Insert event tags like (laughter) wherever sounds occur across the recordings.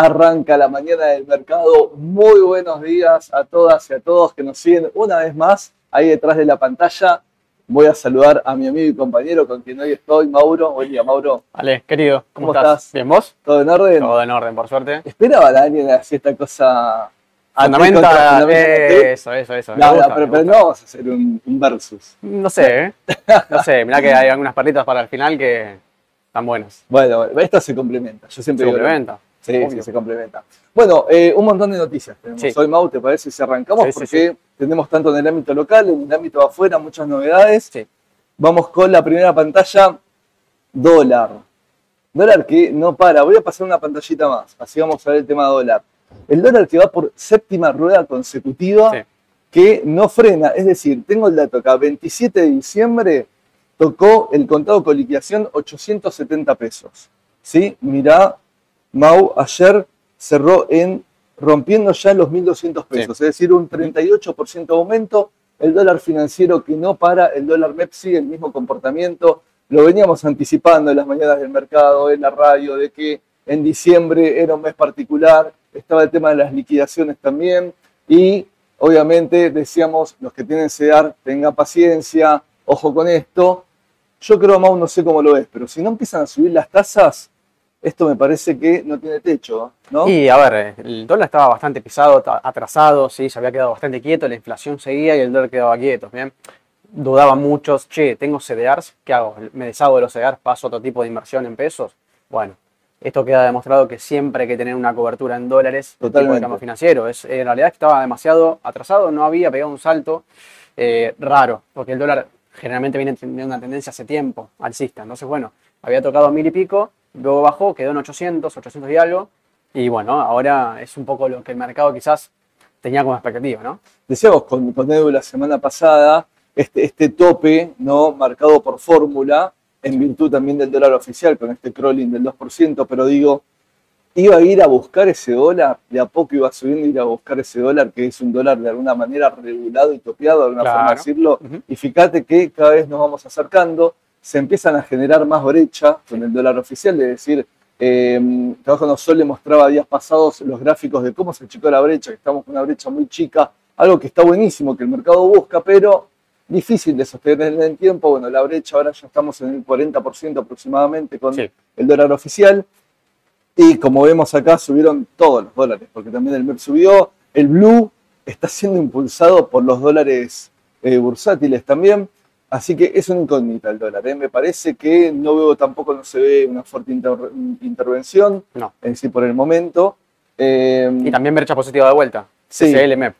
Arranca la mañana del mercado. Muy buenos días a todas y a todos que nos siguen una vez más ahí detrás de la pantalla. Voy a saludar a mi amigo y compañero con quien hoy estoy, Mauro. Buen día, Mauro. Ale, querido, ¿cómo, ¿Cómo estás? ¿Bien vos? ¿Todo en orden? Todo en orden, por suerte. ¿Esperaba a alguien así esta cosa? Fundamenta, fundamenta? eso, eso, eso. No, pero, no vamos a hacer un, un versus. No sé, ¿eh? No sé, mirá que hay algunas perlitas para el final que están buenas. (laughs) Bueno, esto se complementa. Yo siempre Se complementa. Sí, se complementa. Bueno, eh, un montón de noticias tenemos Sí. hoy, Mau, ¿te parece si arrancamos? Sí, Porque tenemos tanto en el ámbito local, en el ámbito afuera, muchas novedades. Sí. Vamos con la primera pantalla, dólar. Dólar que no para. Voy a pasar una pantallita más, así vamos a ver el tema dólar. El dólar que va por séptima rueda consecutiva que no frena. Es decir, tengo el dato acá, 27 de diciembre tocó el contado con liquidación 870 pesos. ¿Sí? Mirá, Mau, ayer cerró en rompiendo ya los 1.200 pesos, es decir, un 38% de aumento. El dólar financiero que no para, el dólar MEP sigue el mismo comportamiento. Lo veníamos anticipando en las mañanas del mercado, en la radio, de que en diciembre era un mes particular, estaba el tema de las liquidaciones también, y obviamente decíamos, los que tienen CEDAR, tengan paciencia, ojo con esto. Yo creo, Mau, no sé cómo lo ves, pero si no empiezan a subir las tasas, esto me parece que no tiene techo, ¿no? Y a ver, el dólar estaba bastante pisado, atrasado, sí, se había quedado bastante quieto, la inflación seguía y el dólar quedaba quieto, ¿bien? Dudaban muchos, che, tengo CDRs, ¿qué hago? ¿Me deshago de los CDRs, paso a otro tipo de inversión en pesos? Bueno, esto queda demostrado que siempre hay que tener una cobertura en dólares, el de Totalmente. cambio financiero. Es, en realidad estaba demasiado atrasado, no había pegado un salto eh, raro, porque el dólar generalmente viene teniendo una tendencia hace tiempo alcista. Entonces, bueno, había tocado mil y pico, luego bajó, quedó en 800, 800 y algo, y bueno, ahora es un poco lo que el mercado quizás tenía como expectativa, ¿no? Decíamos con, con Edu la semana pasada, este, este tope ¿no? marcado por fórmula, en virtud también del dólar oficial, con este crawling del 2%, pero digo, iba a ir a buscar ese dólar, de a poco iba subiendo, ir a buscar ese dólar, que es un dólar de alguna manera regulado y topeado, de alguna Claro. forma decirlo, Ujú. y fíjate que cada vez nos vamos acercando, se empiezan a generar más brecha con el dólar oficial, es decir, eh, Trabajo No Sol le mostraba días pasados los gráficos de cómo se achicó la brecha, que estamos con una brecha muy chica, algo que está buenísimo, que el mercado busca, pero difícil de sostener en el tiempo. Bueno, la brecha ahora ya estamos en el 40% aproximadamente con Sí. el dólar oficial. Y como vemos acá, subieron todos los dólares, porque también el MEP subió. El Blue está siendo impulsado por los dólares eh, bursátiles también. Así que es una incógnita el dólar. ¿eh? Me parece que no veo tampoco, no se ve una fuerte inter- intervención, No. en sí por el momento. Eh, Y también brecha positiva de vuelta. Sí. CLM.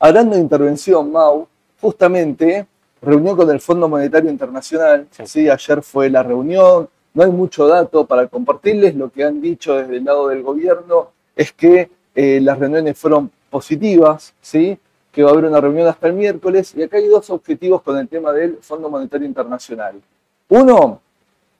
Hablando de intervención, Mau, justamente reunión con el Fondo Monetario Internacional. Sí. Sí. ayer fue la reunión. No hay mucho dato para compartirles. Lo que han dicho desde el lado del gobierno es que eh, las reuniones fueron positivas, ¿sí? Que va a haber una reunión hasta el miércoles. Y acá hay dos objetivos con el tema del Fondo Monetario Internacional. Uno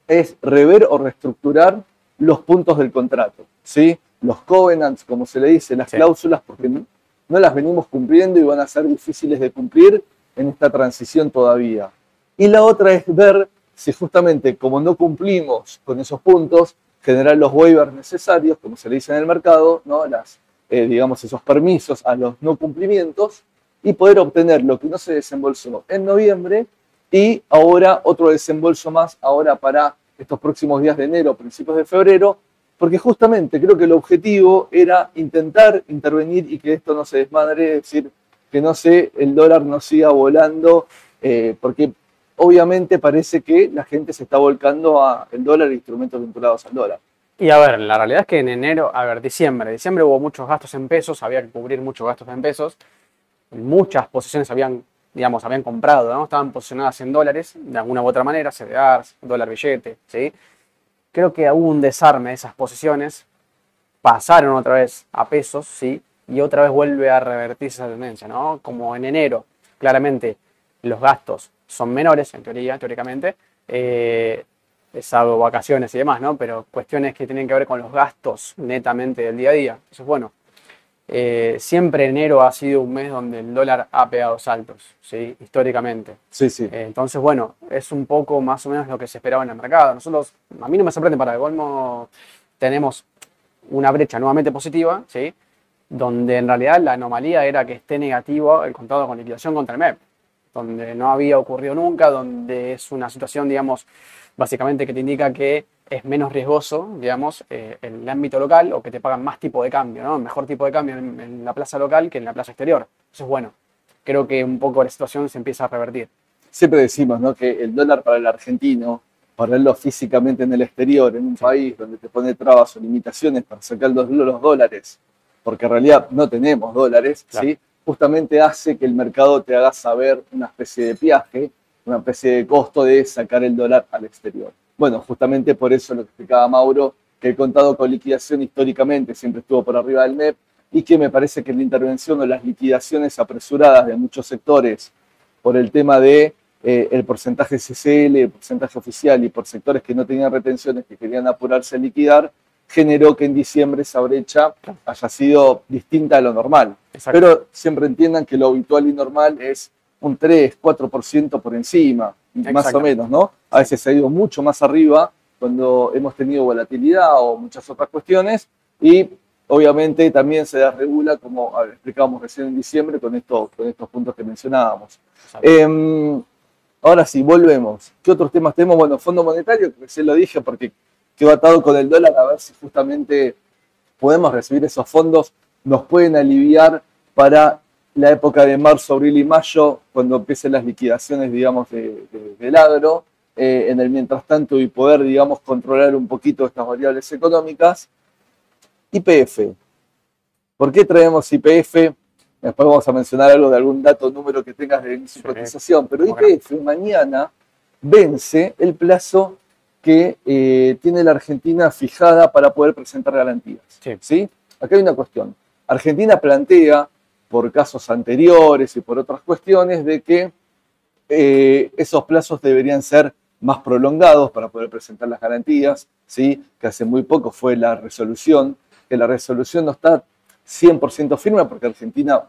es rever o reestructurar los puntos del contrato, ¿sí? los covenants, como se le dice, las Sí. cláusulas, porque no, no las venimos cumpliendo y van a ser difíciles de cumplir en esta transición todavía. Y la otra es ver si justamente como no cumplimos con esos puntos, generar los waivers necesarios, como se le dice en el mercado, ¿no? Las, eh, digamos, esos permisos a los no cumplimientos y poder obtener lo que no se desembolsó en noviembre y ahora otro desembolso más ahora para estos próximos días de enero, principios de febrero, porque justamente creo que el objetivo era intentar intervenir y que esto no se desmadre, es decir, que no se, el dólar no siga volando, eh, porque obviamente parece que la gente se está volcando a el dólar e instrumentos vinculados al dólar. Y a ver, la realidad es que en enero, a ver, diciembre, diciembre hubo muchos gastos en pesos, había que cubrir muchos gastos en pesos, muchas posiciones habían, digamos, habían comprado, ¿no? Estaban posicionadas en dólares, de alguna u otra manera, CDRs, dólar billete, ¿sí? Creo que hubo un desarme de esas posiciones, pasaron otra vez a pesos, ¿sí? Y otra vez vuelve a revertirse esa tendencia, ¿no? Como en enero, claramente los gastos son menores, en teoría, teóricamente, eh, salvo vacaciones y demás, ¿no? Pero cuestiones que tienen que ver con los gastos netamente del día a día. Eso es bueno. Eh, siempre enero ha sido un mes donde el dólar ha pegado saltos, ¿sí? históricamente. Sí, sí. Eh, entonces, bueno, es un poco más o menos lo que se esperaba en el mercado. Nosotros, a mí no me sorprende para el colmo, tenemos una brecha nuevamente positiva, ¿sí? donde en realidad la anomalía era que esté negativo el contado con liquidación contra el MEP, donde no había ocurrido nunca, donde es una situación, digamos, básicamente que te indica que es menos riesgoso, digamos, eh, en el ámbito local o que te pagan más tipo de cambio, ¿no? Mejor tipo de cambio en, en, la plaza local que en la plaza exterior. Entonces, bueno, creo que un poco la situación se empieza a revertir. Siempre decimos, ¿no? Que el dólar para el argentino, para verlo físicamente en el exterior, en un sí. país donde te pone trabas o limitaciones para sacar los, los dólares, porque en realidad no tenemos dólares, claro. ¿sí? Justamente hace que el mercado te haga saber una especie de viaje, una especie de costo de sacar el dólar al exterior. Bueno, justamente por eso lo que explicaba Mauro, que el contado con liquidación históricamente siempre estuvo por arriba del MEP y que me parece que la intervención o las liquidaciones apresuradas de muchos sectores por el tema de eh, el porcentaje CCL, el porcentaje oficial y por sectores que no tenían retenciones que querían apurarse a liquidar, generó que en diciembre esa brecha haya sido distinta a lo normal. Exacto. Pero siempre entiendan que lo habitual y normal es un 3, 4% por encima, más o menos, ¿no? A veces se ha ido mucho más arriba cuando hemos tenido volatilidad o muchas otras cuestiones y obviamente también se desregula, como explicábamos recién en diciembre, con, esto, con estos puntos que mencionábamos. Eh, ahora sí, volvemos. ¿Qué otros temas tenemos? Bueno, Fondo Monetario, que se lo dije porque quedó atado con el dólar, a ver si justamente podemos recibir esos fondos, nos pueden aliviar para la época de marzo, abril y mayo, cuando empiecen las liquidaciones, digamos, de, de, del agro, eh, en el mientras tanto y poder, digamos, controlar un poquito estas variables económicas. IPF. ¿Por qué traemos IPF? Después vamos a mencionar algo de algún dato, número que tengas de su cotización, pero IPF mañana vence el plazo que eh, tiene la Argentina fijada para poder presentar garantías. Sí. ¿sí? Acá hay una cuestión. Argentina plantea, por casos anteriores y por otras cuestiones, de que eh, esos plazos deberían ser más prolongados para poder presentar las garantías, ¿sí? que hace muy poco fue la resolución, que la resolución no está 100% firme porque Argentina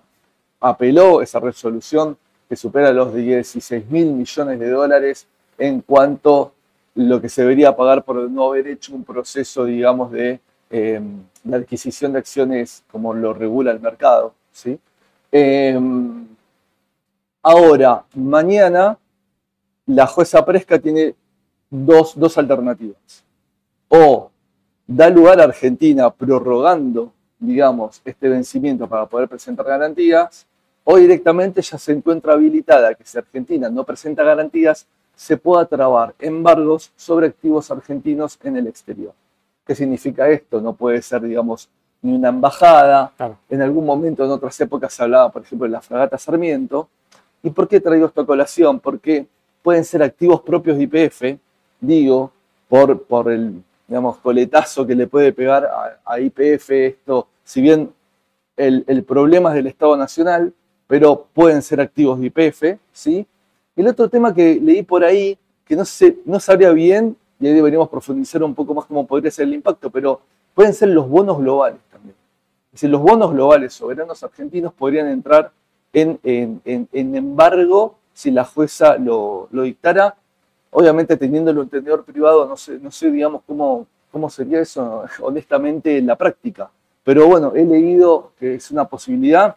apeló esa resolución que supera los 16 mil millones de dólares en cuanto lo que se debería pagar por no haber hecho un proceso, digamos, de eh, la adquisición de acciones como lo regula el mercado. ¿sí? Eh, ahora, mañana, la jueza Presca tiene dos, dos alternativas. O da lugar a Argentina prorrogando, digamos, este vencimiento para poder presentar garantías, o directamente ya se encuentra habilitada que si Argentina no presenta garantías, se pueda trabar embargos sobre activos argentinos en el exterior. ¿Qué significa esto? No puede ser, digamos, ni una embajada. Claro. En algún momento, en otras épocas, se hablaba, por ejemplo, de la fragata Sarmiento. ¿Y por qué traigo esta colación? Porque pueden ser activos propios de IPF, digo, por, por el, digamos, coletazo que le puede pegar a, a IPF esto, si bien el, el problema es del Estado Nacional, pero pueden ser activos de IPF, ¿sí? El otro tema que leí por ahí, que no, sé, no sabría bien, y ahí deberíamos profundizar un poco más cómo podría ser el impacto, pero pueden ser los bonos globales también. Es decir, los bonos globales soberanos argentinos podrían entrar en, en, embargo si la jueza lo, lo, dictara. Obviamente, teniéndolo en tenedor privado, no sé, no sé digamos, cómo, cómo sería eso, (laughs) honestamente, en la práctica. Pero bueno, he leído que es una posibilidad.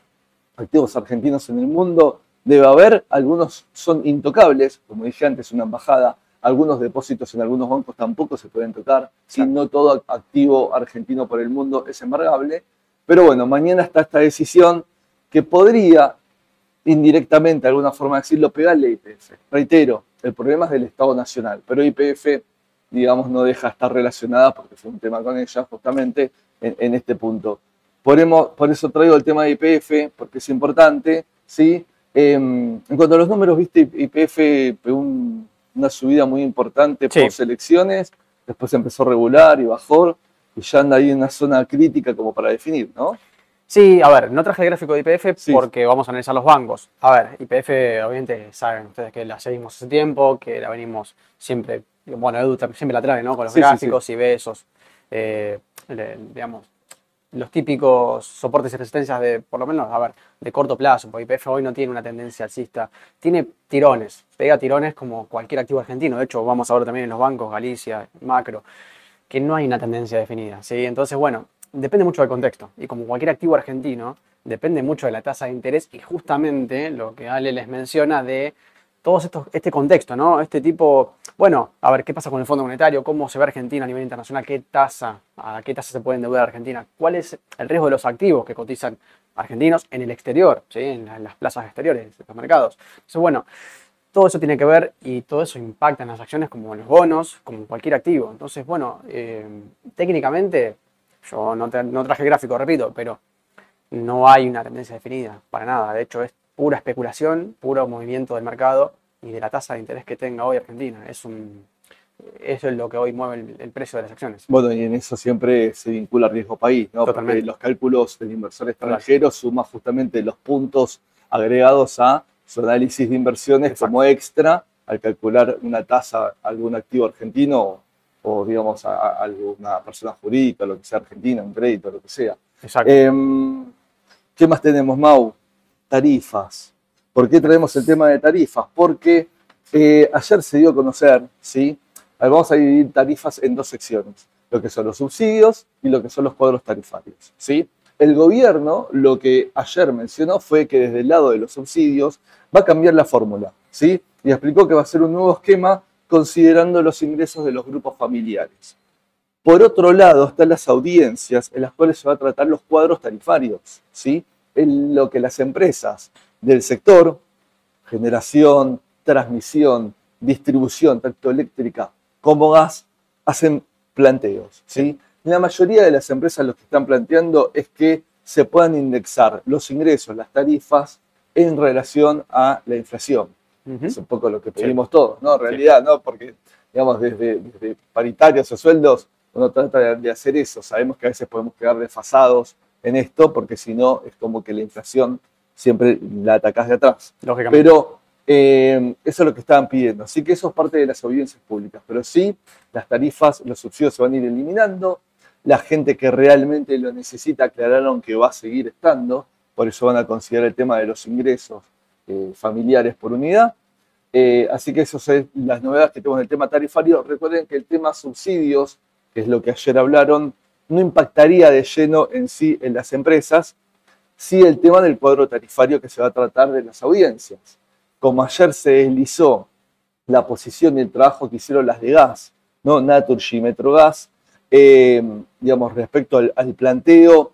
Activos argentinos en el mundo, debe haber, algunos son intocables, como dije antes, una embajada, algunos depósitos en algunos bancos tampoco se pueden tocar, si no todo activo argentino por el mundo es embargable, pero bueno, mañana está esta decisión que podría indirectamente, de alguna forma decirlo, pegarle a IPF. Reitero, el problema es del Estado Nacional, pero IPF, digamos, no deja estar relacionada, porque fue un tema con ella justamente en, en este punto. Por, por eso traigo el tema de IPF, porque es importante, ¿sí? Eh, en cuanto a los números, viste, IPF pegó un, una subida muy importante por selecciones, después empezó a regular y bajó, y ya anda ahí en una zona crítica como para definir, ¿no? Sí, a ver, no traje el gráfico de IPF sí. porque vamos a analizar los bancos. A ver, IPF, obviamente, saben ustedes que la seguimos hace tiempo, que la venimos siempre, bueno, Edu siempre la trae, ¿no? Con los sí, gráficos y ve esos, eh, digamos, los típicos soportes y resistencias de, por lo menos, a ver, de corto plazo, porque IPF hoy no tiene una tendencia alcista, tiene tirones, pega tirones como cualquier activo argentino, de hecho vamos a ver también en los bancos, Galicia, Macro, que no hay una tendencia definida, ¿sí? Entonces, bueno, depende mucho del contexto. Y como cualquier activo argentino, depende mucho de la tasa de interés y justamente lo que Ale les menciona de todo este contexto, ¿no? Este tipo, bueno, a ver, ¿qué pasa con el Fondo Monetario? ¿Cómo se ve Argentina a nivel internacional? ¿Qué tasa? ¿A qué tasa se puede endeudar Argentina? ¿Cuál es el riesgo de los activos que cotizan argentinos en el exterior, ¿sí? en las plazas exteriores de los mercados? Entonces, bueno, todo eso tiene que ver y todo eso impacta en las acciones como en los bonos, como en cualquier activo. Entonces, bueno, eh, técnicamente, yo no, no traje gráfico, repito, pero no hay una tendencia definida, para nada. De hecho, es pura especulación, puro movimiento del mercado y de la tasa de interés que tenga hoy Argentina. Es un, eso es lo que hoy mueve el, precio de las acciones. Bueno, y en eso siempre se vincula riesgo país, ¿no? Porque los cálculos del inversor extranjero suman justamente los puntos agregados a su análisis de inversiones como extra al calcular una tasa a algún activo argentino o, digamos, a, alguna persona jurídica, lo que sea argentina, un crédito, lo que sea. Exacto. Em, ¿Qué más tenemos, Mau? tarifas. ¿Por qué traemos el tema de tarifas? Porque eh, ayer se dio a conocer, ¿sí? Vamos a dividir tarifas en dos secciones, lo que son los subsidios y lo que son los cuadros tarifarios, ¿sí? El gobierno lo que ayer mencionó fue que desde el lado de los subsidios va a cambiar la fórmula, ¿sí? Y explicó que va a ser un nuevo esquema considerando los ingresos de los grupos familiares. Por otro lado, están las audiencias en las cuales se va a tratar los cuadros tarifarios, ¿sí? en lo que las empresas del sector, generación, transmisión, distribución, tanto eléctrica como gas, hacen planteos. ¿sí? La mayoría de las empresas lo que están planteando es que se puedan indexar los ingresos, las tarifas, en relación a la inflación. Es un poco lo que pedimos todos, ¿no? En realidad, ¿no? Porque, digamos, desde, paritarios o sueldos, uno trata de hacer eso. Sabemos que a veces podemos quedar desfasados en esto, porque si no es como que la inflación siempre la atacás de atrás. Pero eh, eso es lo que estaban pidiendo. Así que eso es parte de las audiencias públicas. Pero sí, las tarifas, los subsidios se van a ir eliminando. La gente que realmente lo necesita aclararon que va a seguir estando. Por eso van a considerar el tema de los ingresos eh, familiares por unidad. Eh, así que esas son las novedades que tenemos en el tema tarifario. Recuerden que el tema subsidios, que es lo que ayer hablaron, no impactaría de lleno en sí en las empresas, sí el tema del cuadro tarifario que se va a tratar de las audiencias. Como ayer se deslizó la posición y el trabajo que hicieron las de gas, ¿no? Naturgy y Metrogas, eh, digamos, respecto al, planteo,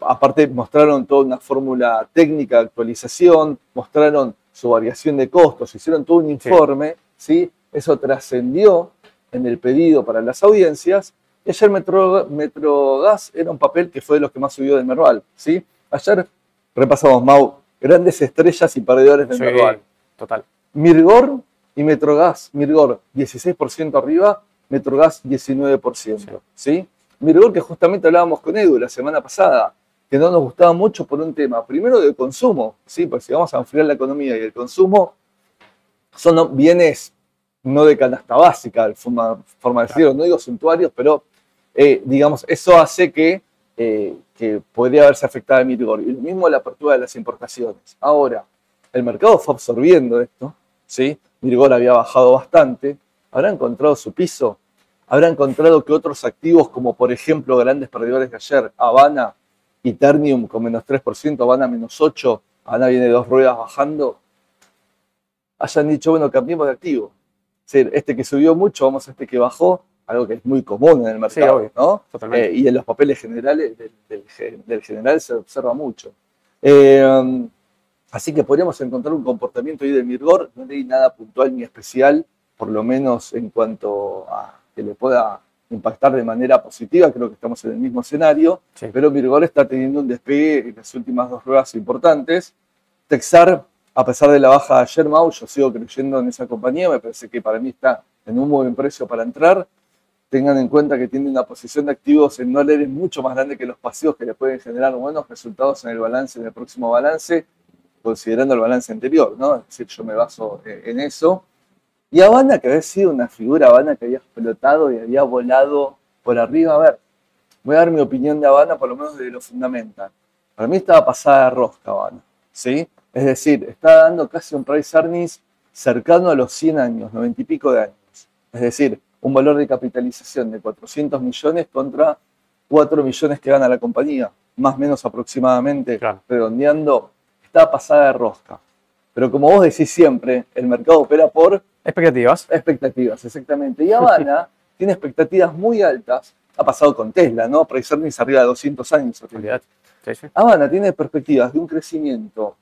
aparte mostraron toda una fórmula técnica de actualización, mostraron su variación de costos, hicieron todo un informe, ¿sí? Eso trascendió en el pedido para las audiencias y ayer Metro, Metrogas era un papel que fue de los que más subió del Merval. ¿sí? Ayer repasamos, Mau, grandes estrellas y perdedores del Merval. Total. Mirgor y Metrogas. Mirgor 16% arriba, Metrogas 19%. Sí. Mirgor que justamente hablábamos con Edu la semana pasada, que no nos gustaba mucho por un tema, primero del consumo, ¿sí? porque si vamos a enfriar la economía y el consumo son bienes no de canasta básica, forma, forma de decirlo, no digo suntuarios, pero eh, digamos, eso hace que, eh, que podría haberse afectado a Mirgor. Y lo mismo la apertura de las importaciones. Ahora, el mercado fue absorbiendo esto, ¿sí? Mirgor había bajado bastante, habrá encontrado su piso, habrá encontrado que otros activos, como por ejemplo grandes perdedores de ayer, Habana y Ternium con menos 3%, Habana menos 8%, Habana viene dos ruedas bajando, hayan dicho, bueno, cambiemos de activo. este que subió mucho, vamos a este que bajó, algo que es muy común en el mercado, ¿no? Eh, y en los papeles generales del, general se observa mucho. Eh, así que podríamos encontrar un comportamiento ahí de Mirgor, no hay nada puntual ni especial, por lo menos en cuanto a que le pueda impactar de manera positiva, creo que estamos en el mismo escenario, pero Mirgor está teniendo un despegue en las últimas dos ruedas importantes. Texar, a pesar de la baja de ayer, Mau, yo sigo creyendo en esa compañía, me parece que para mí está en un buen precio para entrar tengan en cuenta que tiene una posición de activos en dólares mucho más grande que los pasivos que le pueden generar buenos resultados en el balance, en el próximo balance, considerando el balance anterior, ¿no? Es decir, yo me baso eh, en eso. Y Habana, que había sido una figura, Habana que había explotado y había volado por arriba. A ver, voy a dar mi opinión de Habana, por lo menos de lo fundamental. Para mí estaba pasada de rosca Habana, ¿sí? Es decir, está dando casi un price earnings cercano a los 100 años, 90 y pico de años. Es decir, un valor de capitalización de 400 millones contra 4 millones que gana la compañía, más o menos aproximadamente, Claro. redondeando, está pasada de rosca. Pero como vos decís siempre, el mercado opera por Expectativas. expectativas, exactamente. Y Habana (laughs) tiene expectativas muy altas. Ha pasado con Tesla, ¿no? Price earnings arriba de 200 años. Sí, sí. Habana tiene perspectivas de un crecimiento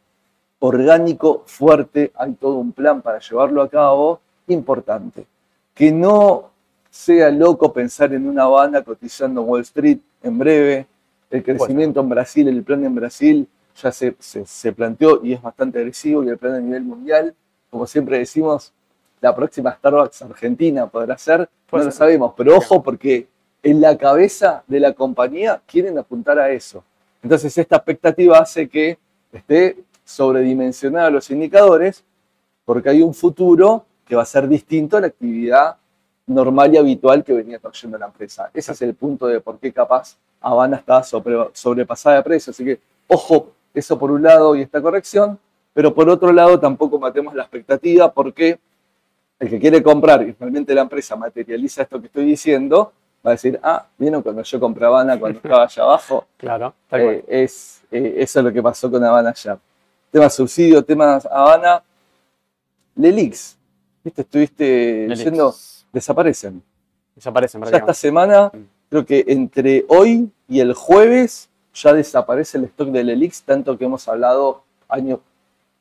orgánico fuerte, hay todo un plan para llevarlo a cabo importante. Que no sea loco pensar en una Habana cotizando Wall Street en breve. El crecimiento en Brasil, el plan en Brasil ya se, se- se planteó y es bastante agresivo y el plan a nivel mundial, como siempre decimos, la próxima Starbucks Argentina podrá ser, no Puede lo sabemos, pero ojo porque en la cabeza de la compañía quieren apuntar a eso. Entonces esta expectativa hace que esté sobredimensionada los indicadores porque hay un futuro que va a ser distinto a la actividad normal y habitual que venía trayendo la empresa. Ese es el punto de por qué capaz Habana está sobre- sobrepasada de precio. Así que ojo, eso por un lado y esta corrección, pero por otro lado tampoco matemos la expectativa porque el que quiere comprar y realmente la empresa materializa esto que estoy diciendo, va a decir, ah, vieron cuando yo compré Habana cuando estaba allá abajo, (laughs) Claro. Tal cual. eh, es, eh, eso es lo que pasó con Habana ya. Tema subsidio, tema Habana. Lelix, ¿viste? Estuviste Lelix. diciendo, desaparecen. Desaparecen Ya esta semana, Mm. creo que entre hoy y el jueves ya desaparece el stock de Lelix, tanto que hemos hablado años,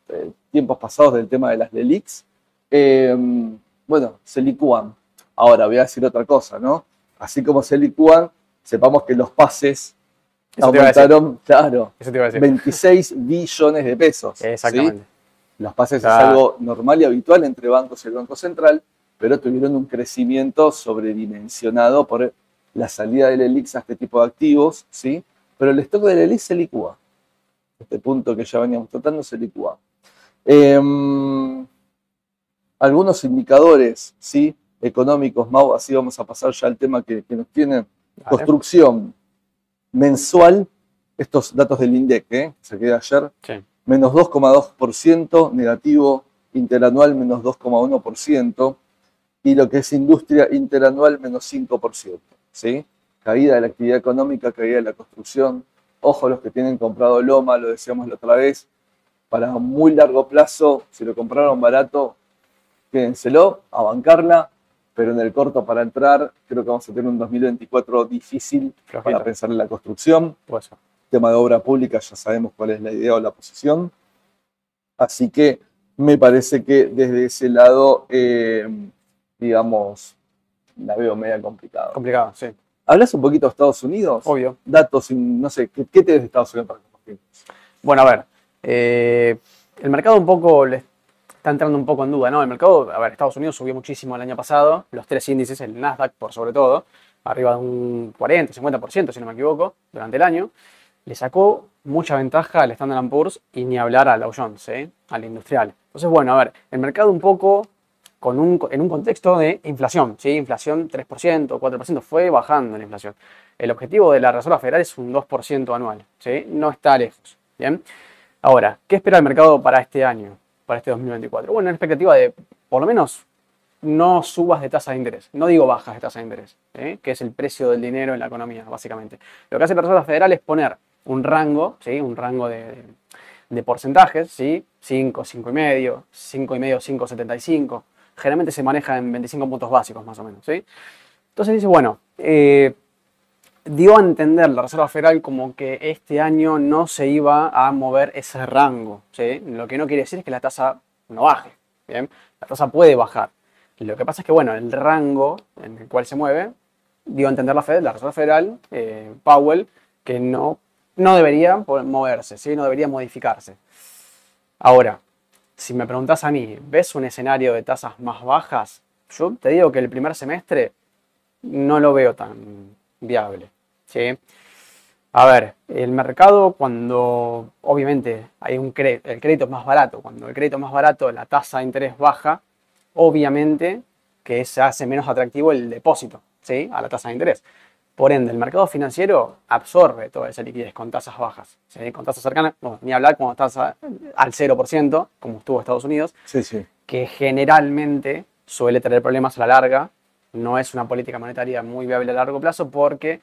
eh, tiempos pasados del tema de las Lelix. Eh, bueno, se licúan. Ahora voy a decir otra cosa, ¿no? Así como se licúan, sepamos que los pases Eso aumentaron, claro, Eso te iba a decir. 26 billones de pesos. ¿sí? Exactamente. Los pases es algo normal y habitual entre bancos y el Banco Central, pero tuvieron un crecimiento sobredimensionado por la salida del ELIX a este tipo de activos, ¿sí? Pero el stock del ELIX se licúa. Este punto que ya veníamos tratando se licúa. Em, algunos indicadores, ¿sí? Económicos, Mau, así vamos a pasar ya al tema que, que nos tienen. Vale. Construcción mensual, estos datos del INDEC, ¿eh? se queda ayer, Sí. menos 2,2%, negativo interanual menos 2,1%, y lo que es industria interanual menos 5%. ¿sí? Caída de la actividad económica, caída de la construcción. Ojo los que tienen comprado Loma, lo decíamos la otra vez, para muy largo plazo, si lo compraron barato, quédenselo, a bancarla, pero en el corto para entrar, creo que vamos a tener un 2024 difícil para pensar en la construcción tema de obra pública, ya sabemos cuál es la idea o la posición. Así que me parece que desde ese lado, eh, digamos, la veo media complicada. Complicado, sí. ¿Hablas un poquito de Estados Unidos? Obvio. Datos, no sé, ¿qué, qué te de Estados Unidos para compartir? Bueno, a ver. eh, el mercado un poco le está entrando un poco en duda, ¿no? El mercado, a ver, Estados Unidos subió muchísimo el año pasado, los tres índices, el Nasdaq por sobre todo, arriba de un 40, 50%, si no me equivoco, durante el año. Le sacó mucha ventaja al Standard Poor's y ni hablar al Dow Jones, ¿eh? al industrial. Entonces, bueno, a ver, el mercado un poco con un, en un contexto de inflación, ¿sí? Inflación 3%, 4%, fue bajando la inflación. El objetivo de la Reserva Federal es un 2% anual, ¿sí? No está lejos, ¿bien? Ahora, ¿qué espera el mercado para este año, para este 2024? Bueno, una expectativa de, por lo menos, no subas de tasa de interés. No digo bajas de tasa de interés, ¿eh? que es el precio del dinero en la economía, básicamente. Lo que hace la Reserva Federal es poner un rango, ¿sí? Un rango de, de porcentajes, ¿sí? 5, 5,5, 5,5, 5,75. Generalmente se maneja en 25 puntos básicos, más o menos, ¿sí? Entonces dice, bueno, eh, dio a entender la Reserva Federal como que este año no se iba a mover ese rango. ¿sí? Lo que no quiere decir es que la tasa no baje. ¿bien? La tasa puede bajar. Lo que pasa es que, bueno, el rango en el cual se mueve, dio a entender la, Fed, la Reserva Federal, eh, Powell, que no, no debería moverse, ¿sí? no debería modificarse. Ahora, si me preguntas a mí, ¿ves un escenario de tasas más bajas? Yo te digo que el primer semestre no lo veo tan viable. ¿sí? A ver, el mercado cuando obviamente hay un cre- el crédito es más barato, cuando el crédito es más barato, la tasa de interés baja, obviamente que se hace menos atractivo el depósito ¿sí? a la tasa de interés. Por ende, el mercado financiero absorbe toda esa liquidez con tasas bajas, ¿sí? con tasas cercanas, bueno, ni hablar con tasa al 0%, como estuvo Estados Unidos, Sí, sí. que generalmente suele tener problemas a la larga. No es una política monetaria muy viable a largo plazo porque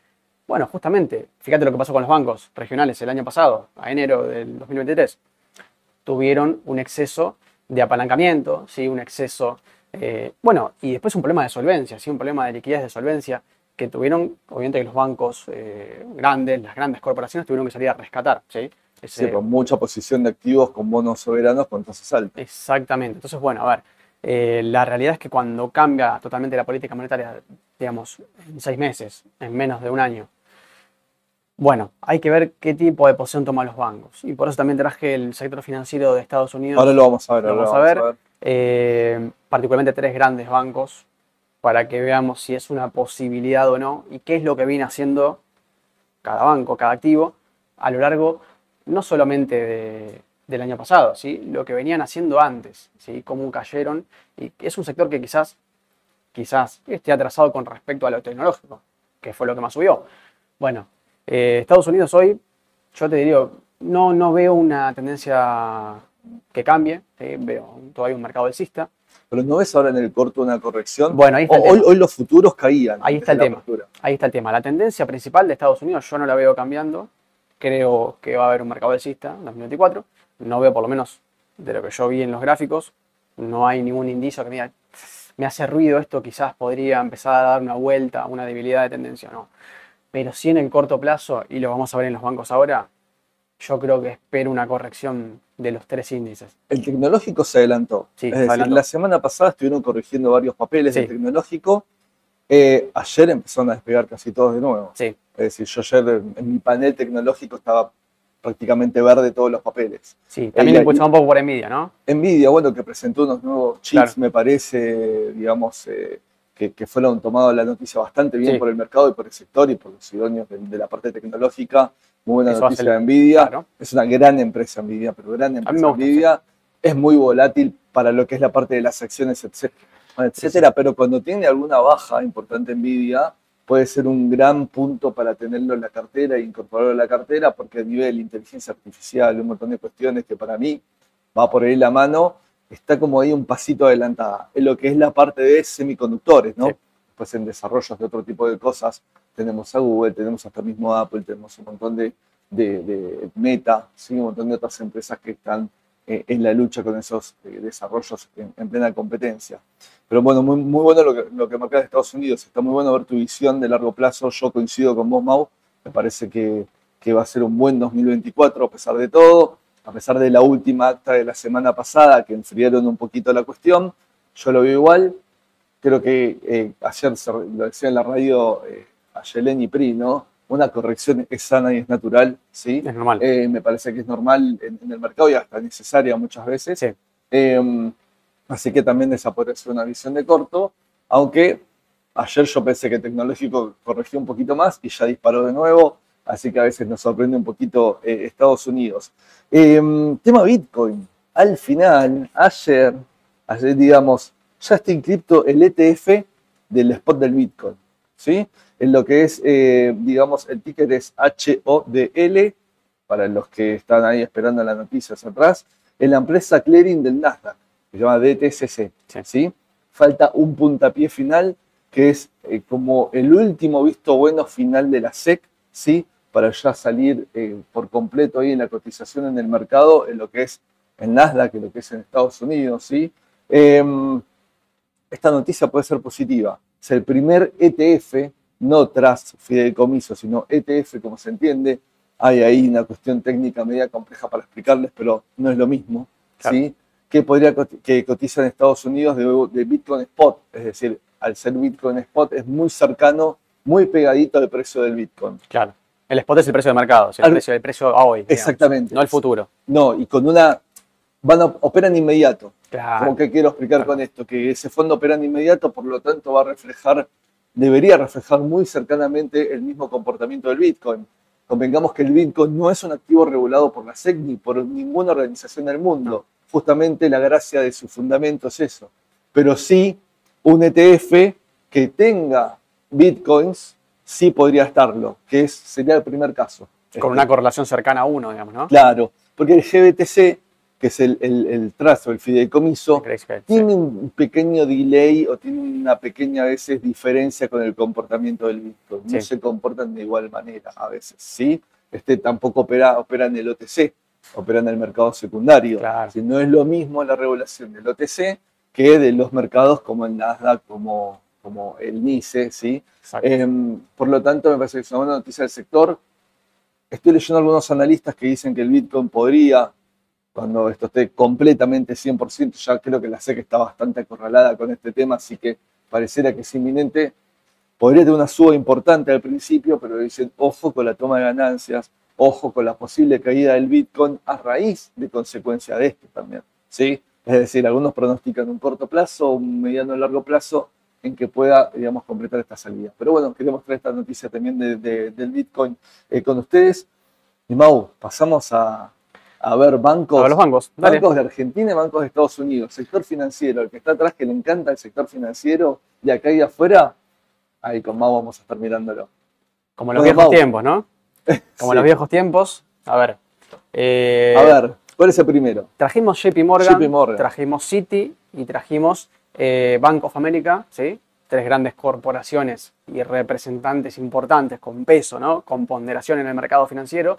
Bueno, justamente, fíjate lo que pasó con los bancos regionales el año pasado, a enero del 2023. Tuvieron un exceso de apalancamiento, ¿sí? un exceso, eh, bueno, y después un problema de solvencia, ¿sí? un problema de liquidez de solvencia que tuvieron, obviamente que los bancos eh, grandes, las grandes corporaciones tuvieron que salir a rescatar. ¿sí? Sí, con mucha posición de activos con bonos soberanos con tasas altas. Exactamente. Entonces, bueno, a ver, eh, la realidad es que cuando cambia totalmente la política monetaria, digamos, en seis meses, en menos de un año, bueno, hay que ver qué tipo de posición toman los bancos. Y por eso también traje el sector financiero de Estados Unidos. Ahora lo vamos a ver. Lo vamos, a ver. Eh, particularmente tres grandes bancos para que veamos si es una posibilidad o no y qué es lo que viene haciendo cada banco, cada activo a lo largo no solamente del año pasado, ¿sí? lo que venían haciendo antes, ¿sí? cómo cayeron. Y es un sector que quizás, quizás esté atrasado con respecto a lo tecnológico, que fue lo que más subió. Bueno, eh, Estados Unidos hoy, yo te diría, no, no veo una tendencia que cambie, veo todavía un mercado alcista. Pero no ves ahora en el corto una corrección. Bueno, ahí está hoy, hoy, los futuros caían. Ahí está el tema. Ahí está el tema. La tendencia principal de Estados Unidos yo no la veo cambiando creo que va a haber un mercado alcista en 2024. No veo, por lo menos de lo que yo vi en los gráficos, no hay ningún indicio que me, diga, me hace ruido esto, quizás podría empezar a dar una vuelta, una debilidad de tendencia, no. Pero sí en el corto plazo, y lo vamos a ver en los bancos ahora, yo creo que espero una corrección de los tres índices. El tecnológico se adelantó. Sí, es decir, la semana pasada estuvieron corrigiendo varios papeles del tecnológico. Eh, ayer empezaron a despegar casi todos de nuevo. Sí. Es decir, yo ayer en mi panel tecnológico estaba prácticamente verde todos los papeles. Sí, también impulsado un poco por Nvidia, ¿no? Nvidia, bueno, que presentó unos nuevos chips, me parece, digamos, eh, que, fueron tomados la noticia bastante bien por el mercado y por el sector y por los idóneos de, la parte tecnológica. Muy buena noticia de Nvidia. Es una gran empresa Nvidia, pero gran empresa Nvidia. Es muy volátil para lo que es la parte de las acciones, etcétera. Pero cuando tiene alguna baja importante Nvidia, puede ser un gran punto para tenerlo en la cartera e incorporarlo en la cartera, porque a nivel de inteligencia artificial, un montón de cuestiones que para mí va por ahí la mano, está como ahí un pasito adelantada en lo que es la parte de semiconductores, ¿no? Pues en desarrollos de otro tipo de cosas, tenemos a Google, tenemos hasta mismo Apple, tenemos un montón de, Meta, ¿sí? un montón de otras empresas que están eh, en la lucha con esos eh, desarrollos en, plena competencia. Pero bueno, muy, bueno lo que, lo que marcas de Estados Unidos. Está muy bueno ver tu visión de largo plazo. Yo coincido con vos, Mau. Me parece que, que va a ser un buen 2024 a pesar de todo, a pesar de la última acta de la semana pasada que enfriaron un poquito la cuestión. Yo lo veo igual. Creo que eh, ayer lo decía en la radio eh, a Yeleni Pri, ¿no? una corrección es sana y es natural, ¿sí? Es normal. Eh, me parece que es normal en, el mercado y hasta necesaria muchas veces. Sí. Em, así que también desaparece una visión de corto, aunque ayer yo pensé que tecnológico corrigió un poquito más y ya disparó de nuevo, así que a veces nos sorprende un poquito eh, Estados Unidos. Em, tema Bitcoin. Al final, ayer, ayer digamos, ya está inscripto el ETF del spot del Bitcoin, ¿sí? En lo que es, eh, digamos, el ticket es HODL, para los que están ahí esperando las noticias atrás, en la empresa clearing del Nasdaq, que se llama DTCC. ¿sí? Falta un puntapié final, que es eh, como el último visto bueno final de la SEC, ¿sí? para ya salir eh, por completo ahí en la cotización en el mercado, en lo que es en Nasdaq, en lo que es en Estados Unidos. ¿sí? Em, esta noticia puede ser positiva. Es el primer ETF no tras fideicomiso, sino ETF, como se entiende. Hay ahí una cuestión técnica media compleja para explicarles, pero no es lo mismo. ¿sí? Que podría que cotiza en Estados Unidos de, Bitcoin Spot, es decir, al ser Bitcoin Spot es muy cercano, muy pegadito al precio del Bitcoin. Claro. El spot es el precio de mercado, el, precio, el precio a hoy. Exactamente. no el futuro. No, y con una. Van a, operan inmediato. Claro. Como que quiero explicar con esto, que ese fondo opera en inmediato, por lo tanto va a reflejar debería reflejar muy cercanamente el mismo comportamiento del Bitcoin. Convengamos que el Bitcoin no es un activo regulado por la SEC ni por ninguna organización del mundo. Justamente la gracia de su fundamento es eso. Pero sí, un ETF que tenga Bitcoins sí podría estarlo, que es, sería el primer caso. Con una correlación cercana a uno, digamos, ¿no? Claro, porque el GBTC que es el, el, el trazo, el fideicomiso, sí. tiene un pequeño delay o tiene una pequeña a veces diferencia con el comportamiento del Bitcoin. No Sí. se comportan de igual manera a veces, ¿sí? Este tampoco opera, opera en el OTC, opera en el mercado secundario. Claro. Si no es lo mismo la regulación del OTC que de los mercados como el Nasdaq, como, como el NICE, ¿sí? Em, por lo tanto, me parece que es una buena noticia del sector. Estoy leyendo algunos analistas que dicen que el Bitcoin podría, cuando esto esté completamente 100%, ya creo que la SEC está bastante acorralada con este tema, así que pareciera que es inminente. Podría tener una suba importante al principio, pero dicen, ojo con la toma de ganancias, ojo con la posible caída del Bitcoin a raíz de consecuencia de esto también. ¿sí? Es decir, algunos pronostican un corto plazo, un mediano o largo plazo en que pueda, digamos, completar esta salida. Pero bueno, queremos traer esta noticia también de- de- del Bitcoin eh, con ustedes. Y Mau, pasamos a, a ver bancos, A los bancos, dale. bancos de Argentina y bancos de Estados Unidos. Sector financiero, el que está atrás que le encanta el sector financiero, y acá y afuera, ahí con Mau vamos a estar mirándolo. Como los viejos Mau. tiempos, ¿no? (laughs) Como Sí. los viejos tiempos. A ver. eh, A ver, ¿cuál es el primero? Trajimos JP Morgan, JP Morgan. trajimos Citi y trajimos eh, Bank of America, ¿sí? Tres grandes corporaciones y representantes importantes con peso, ¿no? Con ponderación en el mercado financiero,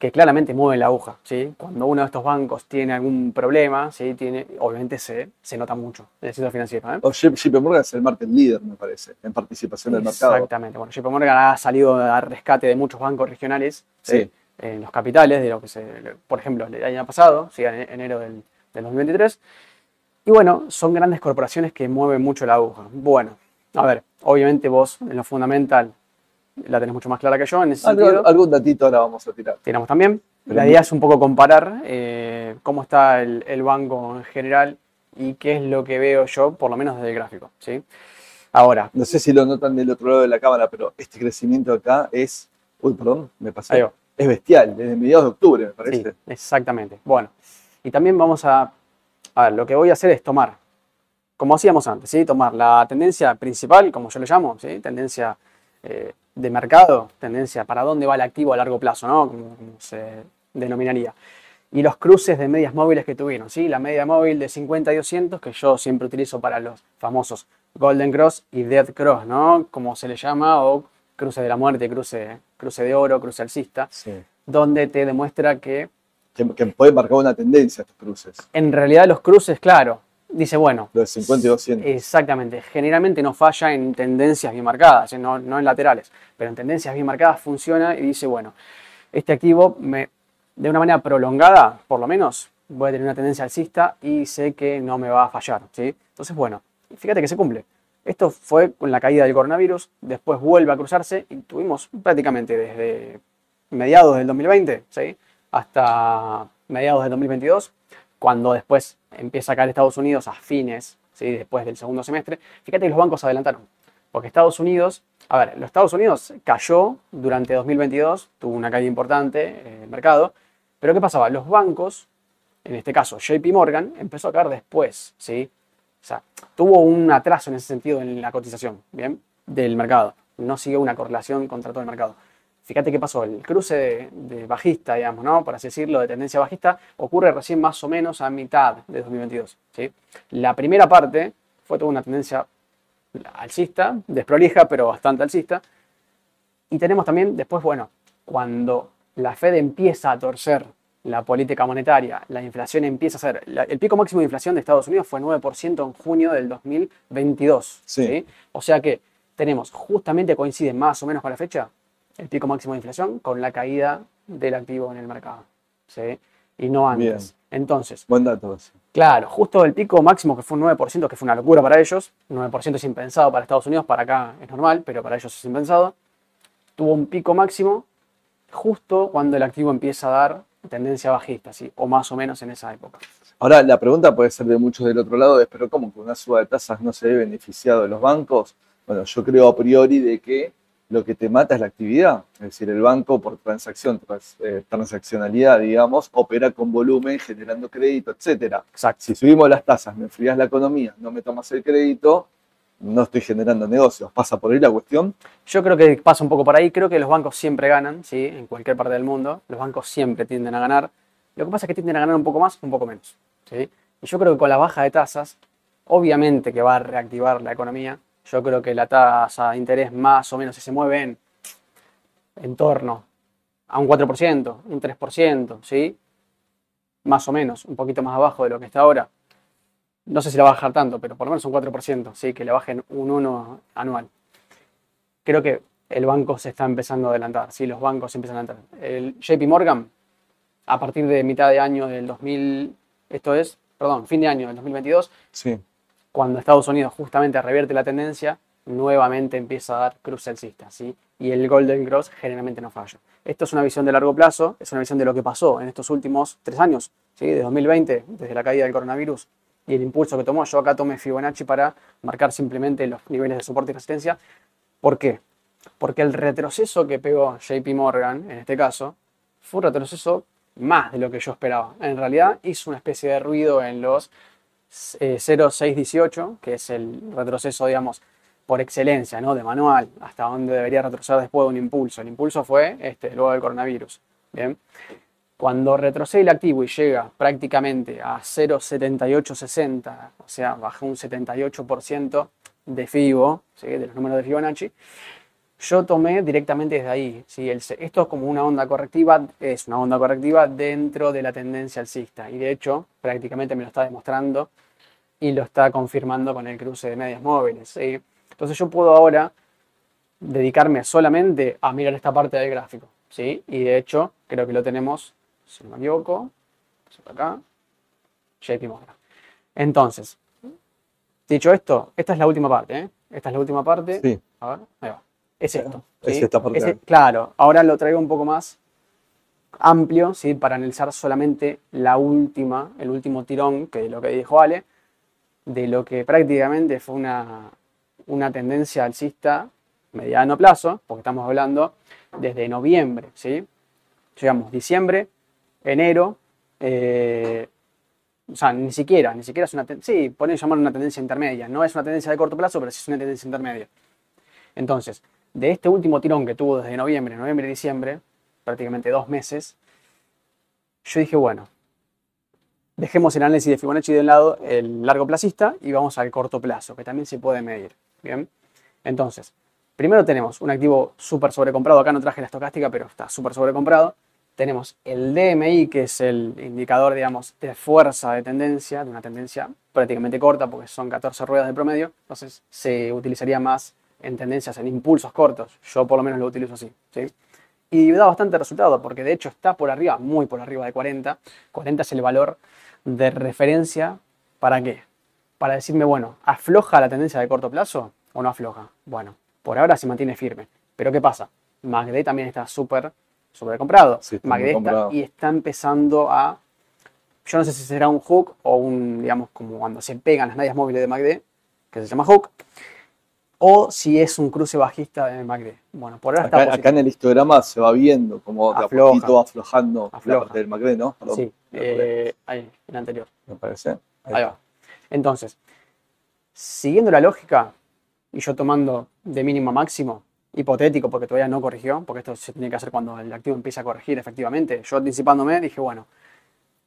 que claramente mueven la aguja, ¿sí? Cuando uno de estos bancos tiene algún problema, ¿sí? Tiene, obviamente se, se nota mucho en el sector financiero, ¿eh? O JP Morgan es el market leader, me parece, en participación del mercado. Exactamente. Bueno, JP Morgan ha salido a rescate de muchos bancos regionales ¿sí? Sí. en los capitales, de lo que se, por ejemplo, el año pasado, ¿sí? en enero del, del 2023. Y bueno, son grandes corporaciones que mueven mucho la aguja. Bueno, a ver, obviamente vos en lo fundamental la tenés mucho más clara que yo en ese Algo- sentido. algún datito ahora vamos a tirar. Tiramos también. Pero la idea es un poco comparar eh, cómo está el, el banco en general y qué es lo que veo yo, por lo menos desde el gráfico. ¿sí? Ahora, No sé si lo notan del otro lado de la cámara, pero este crecimiento acá es. Uy, perdón, me pasé. Es bestial, desde mediados de octubre, me Sí, parece. exactamente. Bueno, y también vamos a, a ver, lo que voy a hacer es tomar, como hacíamos antes, ¿sí? tomar la tendencia principal, como yo le llamo, ¿sí? tendencia eh, de mercado, tendencia para dónde va el activo a largo plazo, ¿no? como, como se denominaría. Y los cruces de medias móviles que tuvieron, ¿sí? la media móvil de 50 y 200, que yo siempre utilizo para los famosos Golden Cross y Dead Cross, ¿no? como se le llama, o cruce de la muerte, cruce, cruce de oro, cruce alcista, Sí. donde te demuestra que Que, que puede marcar una tendencia estos cruces. en realidad los cruces, claro, dice, bueno, Los de 50 y 200. exactamente, generalmente no falla en tendencias bien marcadas, ¿eh? no, no en laterales, pero en tendencias bien marcadas funciona y dice, bueno, este activo me, de una manera prolongada, por lo menos, voy a tener una tendencia alcista y sé que no me va a fallar, ¿sí? Entonces, bueno, fíjate que se cumple. Esto fue con la caída del coronavirus, después vuelve a cruzarse y tuvimos prácticamente desde mediados del 2020, ¿sí? hasta mediados del 2022, cuando después empieza a caer Estados Unidos a fines, ¿sí? después del segundo semestre, fíjate que los bancos adelantaron, porque Estados Unidos, a ver, los Estados Unidos cayó durante 2022, tuvo una caída importante eh, el mercado, pero ¿qué pasaba? Los bancos, en este caso JP Morgan, empezó a caer después, ¿sí? O sea, tuvo un atraso en ese sentido en la cotización, ¿bien? Del mercado. No siguió una correlación contra todo el mercado. Fíjate qué pasó, el cruce de, de bajista, digamos, ¿no? Por así decirlo, de tendencia bajista, ocurre recién más o menos a mitad de 2022, ¿sí? La primera parte fue toda una tendencia alcista, desprolija, pero bastante alcista. Y tenemos también después, bueno, cuando la Fed empieza a torcer la política monetaria, la inflación empieza a ser. la- el pico máximo de inflación de Estados Unidos fue 9% en junio del 2022. Sí. ¿sí? O sea que tenemos, justamente coincide más o menos con la fecha, el pico máximo de inflación con la caída del activo en el mercado. ¿sí? Y no antes. Entonces, Buen dato. ese. Claro, justo el pico máximo que fue un 9%, que fue una locura para ellos, 9% es impensado para Estados Unidos, para acá es normal, pero para ellos es impensado, tuvo un pico máximo justo cuando el activo empieza a dar tendencia bajista, ¿sí? o más o menos en esa época. Ahora, la pregunta puede ser de muchos del otro lado, es, pero ¿cómo con una suba de tasas no se ve beneficiado de los bancos? Bueno, yo creo a priori de que lo que te mata es la actividad, es decir, el banco por transacción, trans- eh, transaccionalidad, digamos, opera con volumen, generando crédito, etcétera. Exacto. Si subimos las tasas, me enfrías la economía, no me tomas el crédito, no estoy generando negocios. ¿Pasa por ahí la cuestión? Yo creo que pasa un poco por ahí, creo que los bancos siempre ganan, ¿sí? en cualquier parte del mundo, los bancos siempre tienden a ganar. Lo que pasa es que tienden a ganar un poco más, un poco menos. ¿sí? Y yo creo que con la baja de tasas, obviamente que va a reactivar la economía. Yo creo que la tasa de interés más o menos se mueve en, en torno a un 4%, un 3%, ¿sí? Más o menos, un poquito más abajo de lo que está ahora. No sé si la va a bajar tanto, pero por lo menos un 4%, ¿sí? Que le bajen un 1 anual. Creo que el banco se está empezando a adelantar, ¿sí? Los bancos se empiezan a adelantar. El JP Morgan, a partir de mitad de año del 2000, esto es, perdón, fin de año del 2022, Sí. Cuando Estados Unidos justamente revierte la tendencia, nuevamente empieza a dar cruce alcista, ¿sí? Y el Golden Cross generalmente no falla. Esto es una visión de largo plazo, es una visión de lo que pasó en estos últimos tres años, ¿sí? De 2020, desde la caída del coronavirus y el impulso que tomó. Yo acá tomé Fibonacci para marcar simplemente los niveles de soporte y resistencia. ¿Por qué? Porque el retroceso que pegó JP Morgan, en este caso, fue un retroceso más de lo que yo esperaba. En realidad hizo una especie de ruido en los eh, 0,618, que es el retroceso, digamos, por excelencia, ¿no? De manual, hasta donde debería retroceder después de un impulso. El impulso fue este, luego del coronavirus. Bien. Cuando retrocede el activo y llega prácticamente a 0,7860, o sea, baja un 78% de FIBO, ¿sí? de los números de Fibonacci, yo tomé directamente desde ahí. ¿sí? El- esto es como una onda correctiva, es una onda correctiva dentro de la tendencia alcista. Y de hecho, prácticamente me lo está demostrando y lo está confirmando con el cruce de medias móviles. ¿sí? Entonces yo puedo ahora dedicarme solamente a mirar esta parte del gráfico. ¿sí? Y de hecho, creo que lo tenemos, si no me equivoco, acá, JP Morgan. Entonces, dicho esto, esta es la última parte. ¿eh? Esta es la última parte. Sí. A ver, ahí va. Es esto. Es esta parte Es- acá. claro, ahora lo traigo un poco más amplio, ¿sí? Para analizar solamente la última, el último tirón, que es lo que dijo Ale, de lo que prácticamente fue una, una tendencia alcista mediano plazo, porque estamos hablando desde noviembre, ¿sí? Llegamos diciembre, enero, eh, o sea, ni siquiera, ni siquiera es una tendencia, sí, pueden llamar una tendencia intermedia, no es una tendencia de corto plazo, pero sí es una tendencia intermedia. Entonces, de este último tirón que tuvo desde noviembre, noviembre y diciembre, prácticamente dos meses, yo dije, bueno, dejemos el análisis de Fibonacci de un lado, el largo placista, y vamos al corto plazo, que también se puede medir. Bien, entonces, primero tenemos un activo súper sobrecomprado, acá no traje la estocástica, pero está súper sobrecomprado. Tenemos el DMI, que es el indicador, digamos, de fuerza de tendencia, de una tendencia prácticamente corta, porque son 14 ruedas de promedio, entonces se utilizaría más en tendencias, en impulsos cortos. Yo por lo menos lo utilizo así. ¿sí? Y da bastante resultado, porque de hecho está por arriba, muy por arriba de 40. 40 es el valor de referencia. ¿Para qué? Para decirme, bueno, ¿afloja la tendencia de corto plazo o no afloja? Bueno, por ahora se mantiene firme. Pero ¿qué pasa? MACD también está súper. Sí, está muy MACD está, comprado. y está empezando a... Yo no sé si será un hook o un, digamos, como cuando se pegan las medias móviles de MACD, que se llama hook, o si es un cruce bajista de MACD. Bueno, por ahora está Acá, en el histograma se va viendo como de a poquito va aflojando Afloja. la parte del MACD, ¿no? Perdón, Sí, eh, ahí, el anterior. me parece. Ahí va. Entonces, siguiendo la lógica y yo tomando de mínimo a máximo, hipotético porque todavía no corrigió, porque esto se tiene que hacer cuando el activo empieza a corregir efectivamente, yo anticipándome dije, bueno,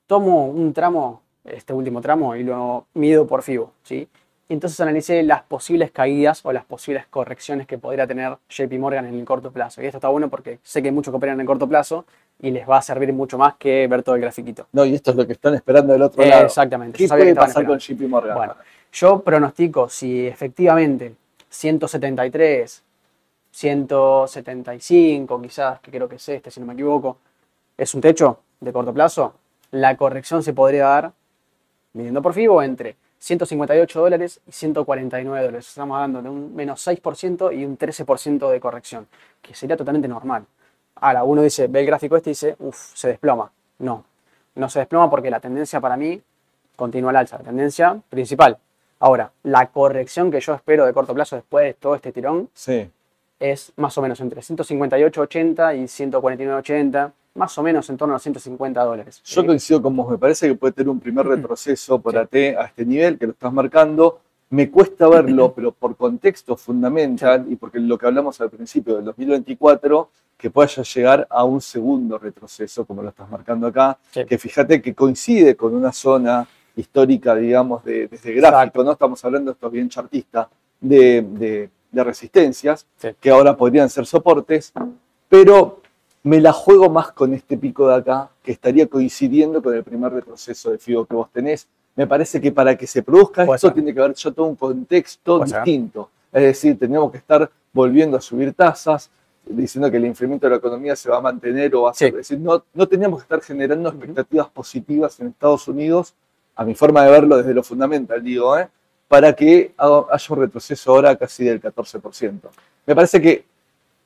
tomo un tramo, este último tramo, y lo mido por FIBO, ¿sí? Y entonces analicé las posibles caídas o las posibles correcciones que podría tener JP Morgan en el corto plazo. Y esto está bueno porque sé que hay muchos que operan en el corto plazo y les va a servir mucho más que ver todo el grafiquito. No, y esto es lo que están esperando del otro lado. Exactamente. ¿Qué puede pasar esperando. con JP Morgan? Bueno, yo pronostico si efectivamente 173, 175 quizás, que creo que es este, si no me equivoco, es un techo de corto plazo, la corrección se podría dar, midiendo por FIBO, entre 158 dólares y 149 dólares. Estamos hablando de un menos 6% y un 13% de corrección, que sería totalmente normal. Ahora, uno dice, ve el gráfico este y dice, uff, se desploma. No, no se desploma porque la tendencia para mí continúa al alza, la tendencia principal. Ahora, la corrección que yo espero de corto plazo después de todo este tirón Sí. es más o menos entre 158.80 y 149.80, más o menos en torno a los 150 dólares. Yo coincido con vos, me parece que puede tener un primer (clears throat) retroceso por AT a este nivel que lo estás marcando, me cuesta verlo, (clears throat) pero por contexto fundamental y porque lo que hablamos al principio del 2024, que pueda llegar a un segundo retroceso, como lo estás marcando acá, Sí. que fíjate que coincide con una zona histórica, digamos, de, desde gráfico, Exacto. ¿no? Estamos hablando, esto es bien chartista, de, de- de resistencias, Sí. que ahora podrían ser soportes, pero me la juego más con este pico de acá, que estaría coincidiendo con el primer retroceso de FIBO que vos tenés. Me parece que para que se produzca Puede esto ser. tiene que haber ya todo un contexto Puede ser. distinto. Es decir, tendríamos que estar volviendo a subir tasas, diciendo que el incremento de la economía se va a mantener o va a ser. Sí. Es decir, no, no teníamos que estar generando expectativas positivas en Estados Unidos, a mi forma de verlo desde lo fundamental, digo, ¿eh? para que haya un retroceso ahora casi del 14%. Me parece que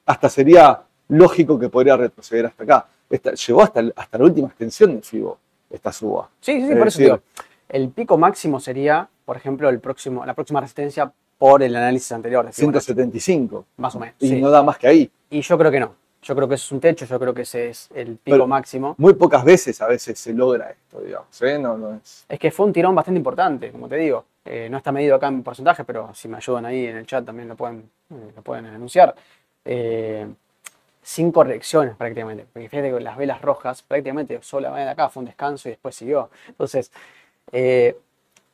hasta sería lógico que podría retroceder hasta acá. Esta- llegó hasta, el- hasta la última extensión de FIBO, esta suba. Sí, sí, sí, Es por eso decir- digo. El pico máximo sería, por ejemplo, el próximo, la próxima resistencia por el análisis anterior. de Fibonacci, 175. Más o menos. Y sí. no da más que ahí. Y yo creo que no. Yo creo que es un techo, yo creo que ese es el pico Pero- máximo. Muy pocas veces a veces se logra esto, digamos. ¿eh? No, no es. Es que fue un tirón bastante importante, como te digo. Eh, no está medido acá en porcentaje, pero si me ayudan ahí en el chat también lo pueden, eh, lo pueden anunciar. Eh, sin correcciones prácticamente. Porque fíjate que las velas rojas prácticamente solo la de acá fue un descanso y después siguió. Entonces, eh,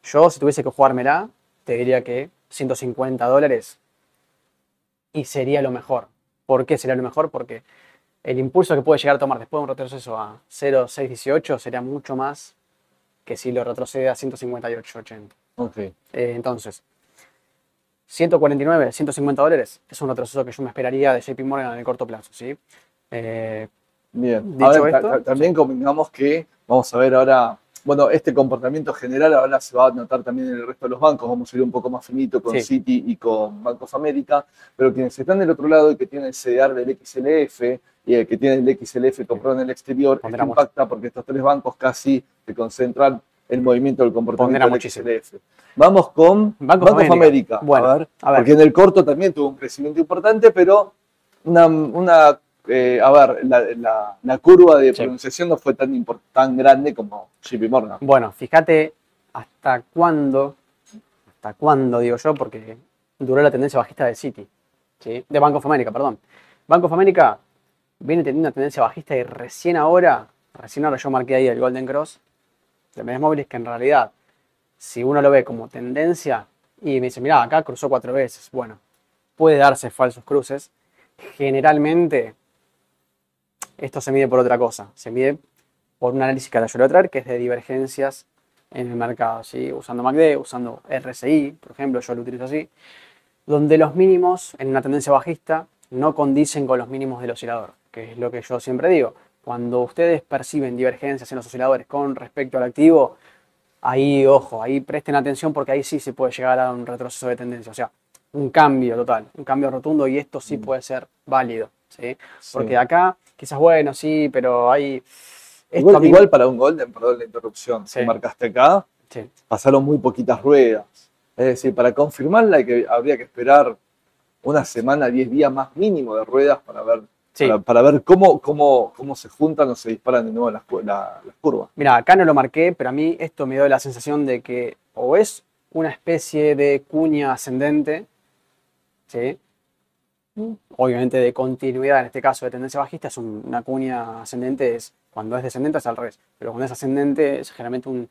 yo si tuviese que jugármela, te diría que 150 dólares y sería lo mejor. ¿Por qué sería lo mejor? Porque el impulso que puede llegar a tomar después de un retroceso a 0,618 sería mucho más que si lo retrocede a 158.80. Ok. Eh, entonces, 149, 150 dólares es un retroceso que yo me esperaría de JP Morgan en el corto plazo, ¿sí? Eh, Bien. Dicho A ver, ta- esto, ta- también convengamos que vamos a ver ahora. Bueno, este comportamiento general ahora se va a notar también en el resto de los bancos. Vamos a ir un poco más finito con Sí. Citi y con Bank of America. Pero quienes están del otro lado y que tienen el CDR del XLF y el que tiene el XLF comprado en el exterior, esto impacta porque estos tres bancos casi se concentran el movimiento del comportamiento del muchísimo. XLF. Vamos con of America. America. Bueno, a ver, a ver. porque en el corto también tuvo un crecimiento importante, pero una, una, eh, a ver, la, la- la curva de Sí. pronunciación no fue tan, tan grande como JP Morgan. bueno, fíjate hasta cuándo, hasta cuándo digo yo, porque duró la tendencia bajista de Citi, ¿sí? de Bank of America, perdón. Bank of America viene teniendo una tendencia bajista y recién ahora, recién ahora yo marqué ahí el Golden Cross de medias móviles que en realidad, si uno lo ve como tendencia y me dice, mira, acá cruzó cuatro veces, bueno, puede darse falsos cruces. Generalmente, esto se mide por otra cosa, se mide por un análisis que le voy a traer, que es de divergencias en el mercado, ¿sí? usando MACD, usando RSI, por ejemplo, yo lo utilizo así, donde los mínimos en una tendencia bajista no condicen con los mínimos del oscilador, que es lo que yo siempre digo. Cuando ustedes perciben divergencias en los osciladores con respecto al activo, ahí, ojo, ahí presten atención porque ahí sí se puede llegar a un retroceso de tendencia, o sea, un cambio total, un cambio rotundo y esto sí puede ser válido, ¿sí? Porque Sí. acá, quizás bueno, sí, pero hay... Igual, mí- igual para un Golden, perdón la interrupción, Sí. que marcaste acá, Sí. pasaron muy poquitas ruedas. Es decir, para confirmarla que, habría que esperar una semana, 10 días más mínimo de ruedas para ver, Sí. para, para ver cómo, cómo, cómo se juntan o se disparan de nuevo las, la- las curvas. Mira, acá no lo marqué, pero a mí esto me dio la sensación de que o es una especie de cuña ascendente, ¿sí? obviamente de continuidad, en este caso de tendencia bajista, es un- una cuña ascendente, es, cuando es descendente es al revés, pero cuando es ascendente es generalmente un,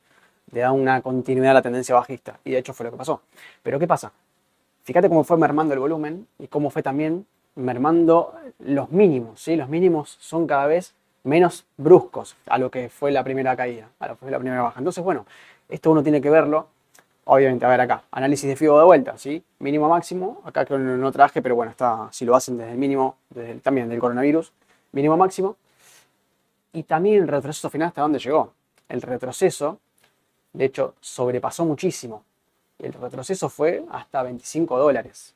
le da una continuidad a la tendencia bajista, y de hecho fue lo que pasó. Pero ¿qué pasa? Fíjate cómo fue mermando el volumen y cómo fue también mermando los mínimos, ¿sí? Los mínimos son cada vez menos bruscos a lo que fue la primera caída, a lo que fue la primera baja. Entonces, bueno, esto uno tiene que verlo, obviamente, a ver acá, análisis de FIBO de vuelta, ¿sí? Mínimo máximo, acá creo que no, no traje, pero bueno, está, si lo hacen desde el mínimo, desde el- también del coronavirus, mínimo máximo, y también el retroceso final hasta dónde llegó. El retroceso, de hecho, sobrepasó muchísimo. El retroceso fue hasta 25 dólares,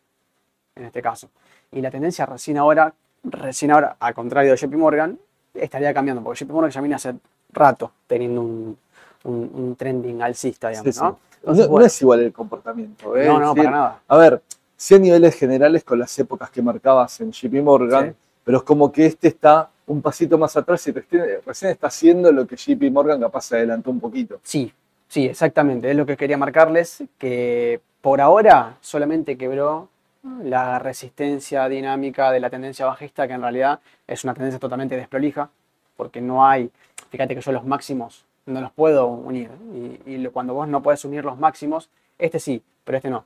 en este caso. Y la tendencia recién ahora, recién ahora, al contrario de JP Morgan, estaría cambiando, porque JP Morgan ya viene hace rato teniendo un, un- un trending alcista, digamos, Sí. ¿no? Entonces, no bueno, es igual el comportamiento. ¿eh? no, no, para nada. A ver, sí a niveles generales con las épocas que marcabas en JP Morgan, pero es como que este está un pasito más atrás y recién está haciendo lo que JP Morgan capaz se adelantó un poquito. Sí, sí, exactamente. Es lo que quería marcarles, que por ahora solamente quebró la resistencia dinámica de la tendencia bajista, que en realidad es una tendencia totalmente desprolija, porque no hay, fíjate que yo los máximos no los puedo unir, y, cuando vos no puedes unir los máximos, este sí, pero este no.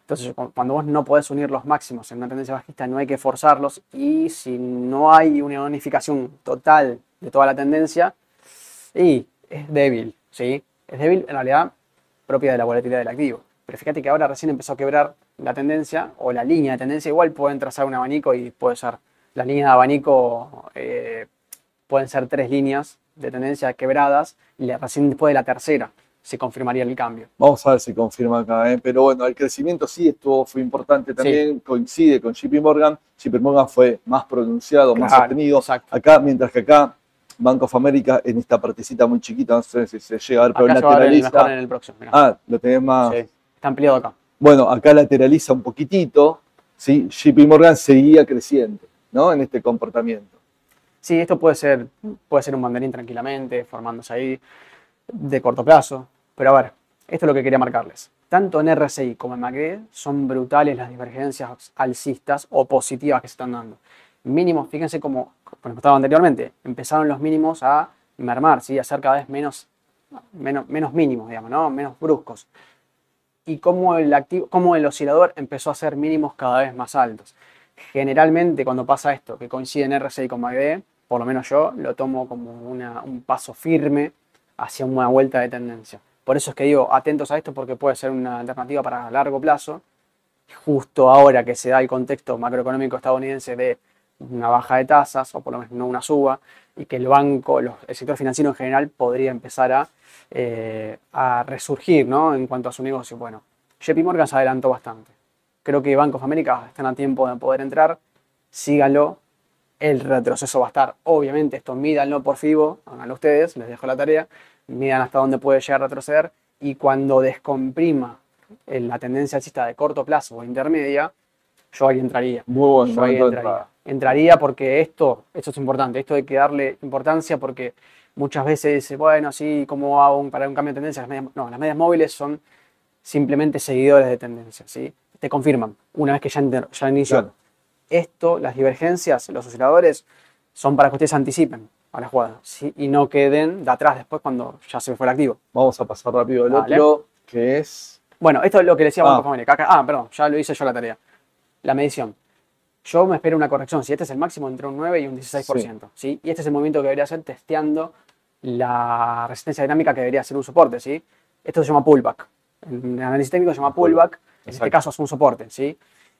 Entonces, cuando vos no podés unir los máximos en una tendencia bajista, no hay que forzarlos, y si no hay una unificación total de toda la tendencia, y es débil, ¿sí? Es débil en realidad propia de la volatilidad del activo. Pero fíjate que ahora recién empezó a quebrar la tendencia o la línea de tendencia. Igual pueden trazar un abanico y puede ser la línea de abanico, eh, pueden ser tres líneas de tendencia quebradas y recién después de la tercera se confirmaría el cambio. Vamos a ver si confirma acá, ¿eh? pero bueno, el crecimiento sí estuvo, fue importante también, coincide con JP Morgan. JP Morgan fue más pronunciado, más sostenido. Acá, mientras que acá Bank of America en esta partecita muy chiquita, no sé si se llega a ver, pero lateraliza. En el próximo, ah, lo tenés más. Sí, está ampliado acá. Bueno, acá lateraliza un poquitito, ¿sí? JP Morgan seguía creciendo, ¿no? En este comportamiento. Sí, esto puede ser, puede ser un mandarín tranquilamente, formándose ahí de corto plazo. Pero a ver, esto es lo que quería marcarles. Tanto en RSI como en MACD son brutales las divergencias alcistas o positivas que se están dando. Mínimos, fíjense como, como estaba anteriormente, empezaron los mínimos a mermar, ¿sí? a ser cada vez menos, menos, menos mínimos, digamos, ¿no? menos bruscos. Y cómo el, activo, cómo el oscilador empezó a ser mínimos cada vez más altos. Generalmente cuando pasa esto, que coincide en RSI con MACD, por lo menos yo lo tomo como un paso firme hacia una vuelta de tendencia. Por eso es que digo, atentos a esto porque puede ser una alternativa para largo plazo. Justo ahora que se da el contexto macroeconómico estadounidense de una baja de tasas, o por lo menos no una suba, y que el banco, el sector financiero en general podría empezar a, eh, a resurgir ¿no? en cuanto a su negocio. Bueno, JP Morgan se adelantó bastante. Creo que Bank of America están a tiempo de poder entrar. Síganlo. El retroceso va a estar, obviamente, esto mídanlo por FIBO, háganlo ustedes, les dejo la tarea midan hasta dónde puede llegar a retroceder y cuando descomprima la tendencia alcista de corto plazo o intermedia, yo ahí entraría. Muy bueno, entraría. Entraría. porque esto, esto es importante, esto hay que darle importancia porque muchas veces dice, bueno, sí, ¿cómo hago para un cambio de tendencia? no, las medias móviles son simplemente seguidores de tendencia, ¿sí? Te confirman una vez que ya, ya inició. Esto, las divergencias, los osciladores, son para que ustedes anticipen a la jugada ¿sí? y no queden de atrás después cuando ya se fue el activo. Vamos a pasar rápido el otro, que es... Bueno, esto es lo que decía Banco ah. Ah, perdón, ya lo hice yo la tarea. La medición. Yo me espero una corrección. Si este es el máximo entre un 9 y un 16%. Sí. Y este es el movimiento que debería ser testeando la resistencia dinámica que debería ser un soporte. ¿sí? Esto se llama pullback. En el análisis técnico se llama pullback. En este caso es un soporte. ¿sí?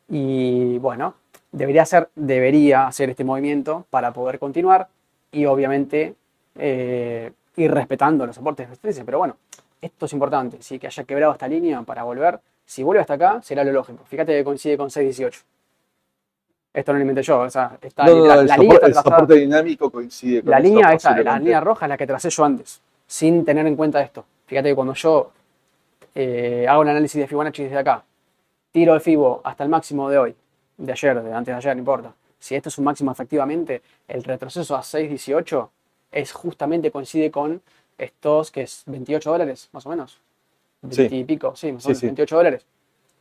Y bueno, debería, ser, debería hacer este movimiento para poder continuar y obviamente eh, ir respetando los soportes de resistencia. Pero bueno, esto es importante, ¿sí? que haya quebrado esta línea para volver. Si vuelve hasta acá, será lo lógico. Fíjate que coincide con 6.18. Esto no lo inventé yo, o sea, está, la, el, línea el soporte dinámico coincide con La línea la línea roja es la que tracé yo antes, sin tener en cuenta esto. Fíjate que cuando yo eh, hago un análisis de Fibonacci desde acá, tiro el Fibo hasta el máximo de hoy, de ayer, de antes de ayer, no importa, si esto es un máximo efectivamente, el retroceso a 6.18 es justamente coincide con estos que es 28 dólares, más o menos. 20 y pico, sí, más o menos, 28 dólares.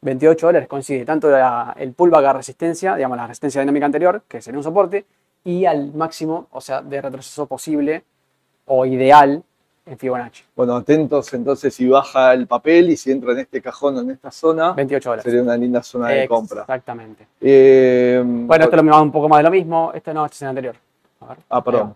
28 dólares coincide tanto el pullback a resistencia, digamos la resistencia dinámica anterior, que sería un soporte, y al máximo, o sea, de retroceso posible o ideal en Fibonacci. Bueno, atentos entonces si baja el papel y si entra en este cajón o en esta zona, 28 dólares. sería una linda zona de compra. Exactamente. Eh, bueno, esto lo un poco más de lo mismo. Este no, este es el anterior. ah, perdón.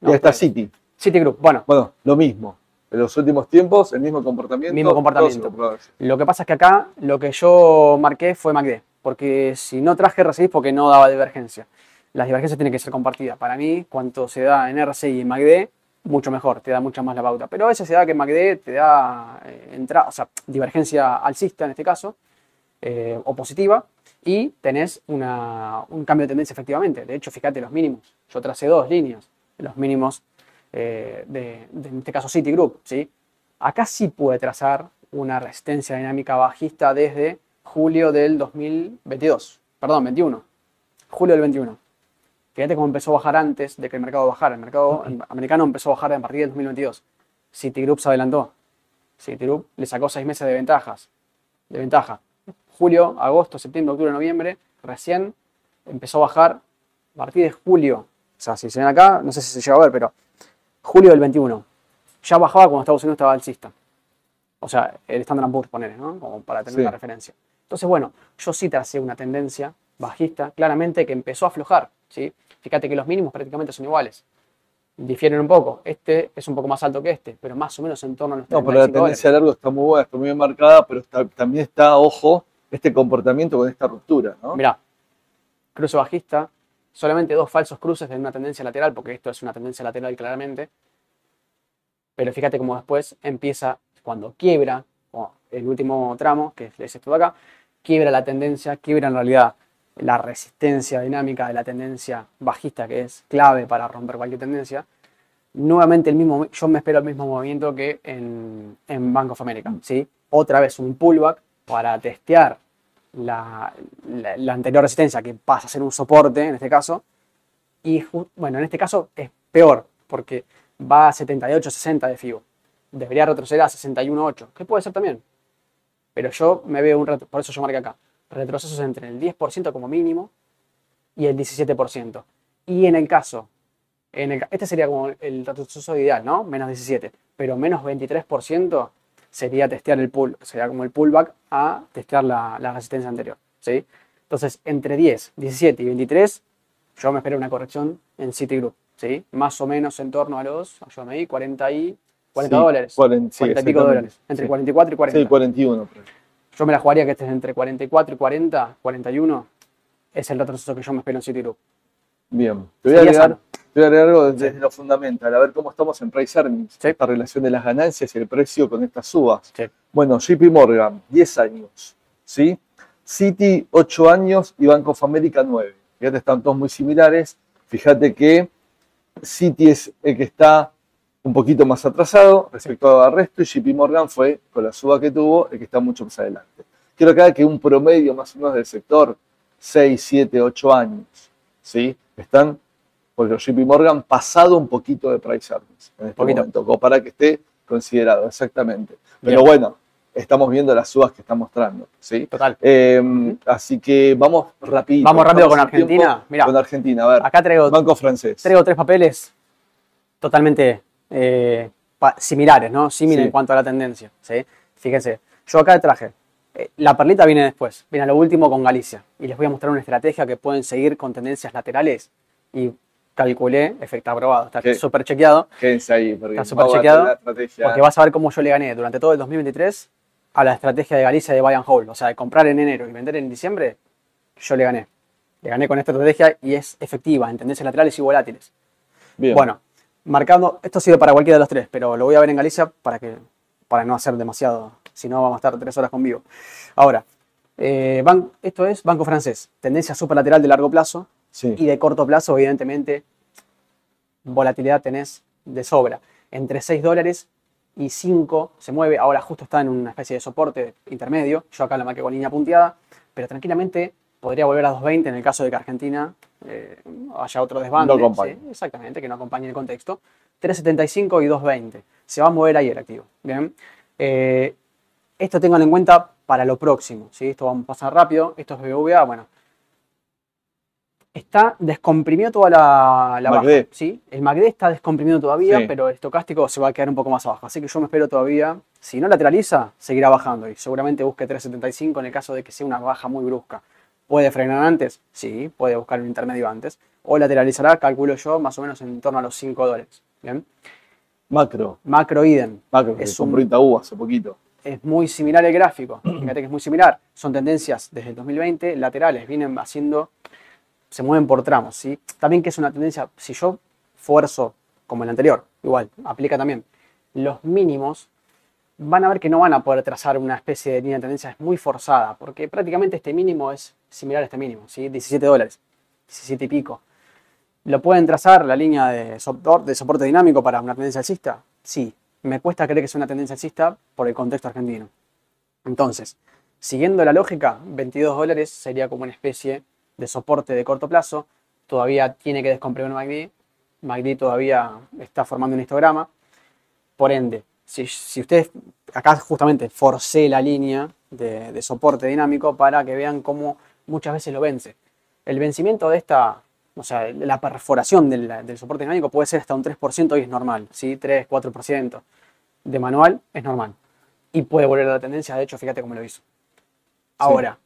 ya está City. City Group, bueno. Bueno, lo mismo. En los últimos tiempos, el mismo comportamiento. Mismo comportamiento. Lo que pasa es que acá lo que yo marqué fue MACD, porque si no traje RSI porque no daba divergencia. Las divergencias tienen que ser compartidas. Para mí, cuanto se da en RSI y en MACD, mucho mejor, te da mucha más la pauta. Pero a veces se da que MACD te da eh, entrada, o sea, divergencia alcista en este caso, eh, o positiva, y tenés una, un cambio de tendencia efectivamente. De hecho, fíjate los mínimos. Yo tracé dos líneas, los mínimos eh, de, en este caso Citigroup. ¿sí? Acá sí puede trazar una resistencia dinámica bajista desde julio del 2022, perdón, 21, julio del 21. Fíjate cómo empezó a bajar antes de que el mercado bajara. El mercado americano empezó a bajar a partir del 2022. Citigroup se adelantó. Citigroup le sacó seis meses de ventajas. de ventaja. Julio, agosto, septiembre, octubre, noviembre, recién empezó a bajar a partir de julio. O sea, si se ven acá, no sé si se llega a ver, pero julio del 21. Ya bajaba cuando Estados Unidos estaba alcista. O sea, el Standard Poor's, poner, ¿no? Como para tener Sí. una referencia. Entonces, bueno, yo sí tracé una tendencia bajista, claramente que empezó a aflojar, ¿sí? Fíjate que los mínimos prácticamente son iguales. Difieren un poco. Este es un poco más alto que este, pero más o menos en torno a los No, pero la 35 dólares. tendencia a largo está muy buena, está muy bien marcada, pero está- también está, ojo, este comportamiento con esta ruptura, ¿no? Mirá, cruce bajista, solamente dos falsos cruces de una tendencia lateral, porque esto es una tendencia lateral claramente. Pero fíjate cómo después empieza, cuando quiebra, el último tramo, que es esto de acá, quiebra la tendencia, quiebra en realidad la resistencia dinámica de la tendencia bajista, que es clave para romper cualquier tendencia. Nuevamente el mismo, yo me espero el mismo movimiento que en, en Bank of America, ¿sí? Otra vez un pullback para testear la, anterior resistencia, que pasa a ser un soporte en este caso. Y bueno, en este caso es peor, porque va a 78, 60 de FIBO. Debería retroceder a 61.8, que puede ser también. Pero yo me veo un retro- por eso yo marqué acá, retrocesos entre el 10% como mínimo y el 17%. Y en el caso, en este sería como el retroceso ideal, ¿no? Menos 17, pero menos 23% sería testear el pull, sería como el pullback a testear la, la resistencia anterior, ¿sí? Entonces, entre 10, 17 y 23, yo me espero una corrección en Citigroup, ¿sí? Más o menos en torno a los, ayúdame ahí, 40 y 40 Sí, dólares. 40, sí, 40 y pico dólares. Entre Sí. 44 y 40. Sí, 41. por ahí. Yo me la jugaría que este es entre 44 y 40, 41. Es el retroceso que yo me espero en Citigroup. Bien. Te voy a agregar, sano. Voy a agregar algo desde lo fundamental, a ver cómo estamos en price earnings, Sí. esta relación de las ganancias y el precio con estas subas. Sí. Bueno, JP Morgan, 10 años, ¿sí? Citi, 8 años y Bank of America, 9. Fíjate, están todos muy similares. Fíjate que Citi es el que está un poquito más atrasado respecto al resto y JP Morgan fue, con la suba que tuvo, el que está mucho más adelante. Quiero acá que un promedio más o menos del sector, 6, 7, 8 años, ¿sí? Están, por los JP Morgan, pasado un poquito de price earnings en este Poquito. momento, como para que esté considerado, exactamente. Pero bueno, estamos viendo las subas que está mostrando, ¿sí? Total. Eh, así que vamos rápido. Vamos rápido con Argentina. Mirá. Con Argentina, a ver. Acá traigo, Banco francés. traigo tres papeles totalmente eh, similares, ¿no? Similares Sí. en cuanto a la tendencia. ¿sí? Fíjense, yo acá traje. eh, la perlita viene después, viene a lo último con Galicia. Y les voy a mostrar una estrategia que pueden seguir con tendencias laterales. Y calculé, efecto aprobado, está súper chequeado. Quédense ahí, porque Está a chequeado, la estrategia. Porque vas a ver cómo yo le gané durante todo el 2023 a la estrategia de Galicia de buy and hold. O sea, de comprar en enero y vender en diciembre, yo le gané. Le gané con esta estrategia y es efectiva en tendencias laterales y volátiles. Bien. Bueno, marcando, esto sirve para cualquiera de los tres, pero lo voy a ver en Galicia para, que, para no hacer demasiado, si no vamos a estar tres horas con vivo. Ahora, eh, ban- esto es banco francés, tendencia superlateral de largo plazo sí. y de corto plazo, evidentemente, volatilidad tenés de sobra. Entre 6 dólares y 5 se mueve, ahora justo está en una especie de soporte intermedio, yo acá la marqué con línea punteada, pero tranquilamente podría volver a 2.20 en el caso de que Argentina eh, haya otro desbande. No. ¿sí? Exactamente, que no acompañe el contexto. 3.75 y 2.20. Se va a mover ahí el activo. Bien. Eh, esto tengan en cuenta para lo próximo. ¿sí? Esto vamos a pasar rápido. Esto es BBVA. Bueno, está descomprimido toda la, la baja. ¿sí? El MACD está descomprimido todavía, Sí. pero el estocástico se va a quedar un poco más abajo. Así que yo me espero todavía. Si no lateraliza, seguirá bajando y seguramente busque 3.75 en el caso de que sea una baja muy brusca. ¿Puede frenar antes? Sí, puede buscar un intermedio antes. O lateralizará, calculo yo, más o menos en torno a los 5 dólares. Bien. Macro. Macro idem. Macro, que Es compró un- Itaú hace poquito. Es muy similar el gráfico. (clears throat) Fíjate que es muy similar. Son tendencias desde el 2020 laterales. Vienen haciendo, se mueven por tramos. ¿sí? También que es una tendencia, si yo fuerzo como el anterior, igual, aplica también. Los mínimos van a ver que no van a poder trazar una especie de línea de tendencia muy forzada, porque prácticamente este mínimo es similar a este mínimo, ¿sí? 17 dólares, 17 y pico. ¿Lo pueden trazar la línea de soporte, de soporte dinámico para una tendencia alcista? Sí, me cuesta creer que sea una tendencia alcista por el contexto argentino. Entonces, siguiendo la lógica, 22 dólares sería como una especie de soporte de corto plazo. Todavía tiene que descomprimir MACD. MACD todavía está formando un histograma. Por ende, si, si ustedes, acá justamente forcé la línea de, de soporte dinámico para que vean cómo muchas veces lo vence. El vencimiento de esta, o sea, la perforación del, del soporte dinámico puede ser hasta un 3% y es normal, ¿sí? 3, 4%. De manual es normal. Y puede volver a la tendencia, de hecho, fíjate cómo lo hizo. Ahora,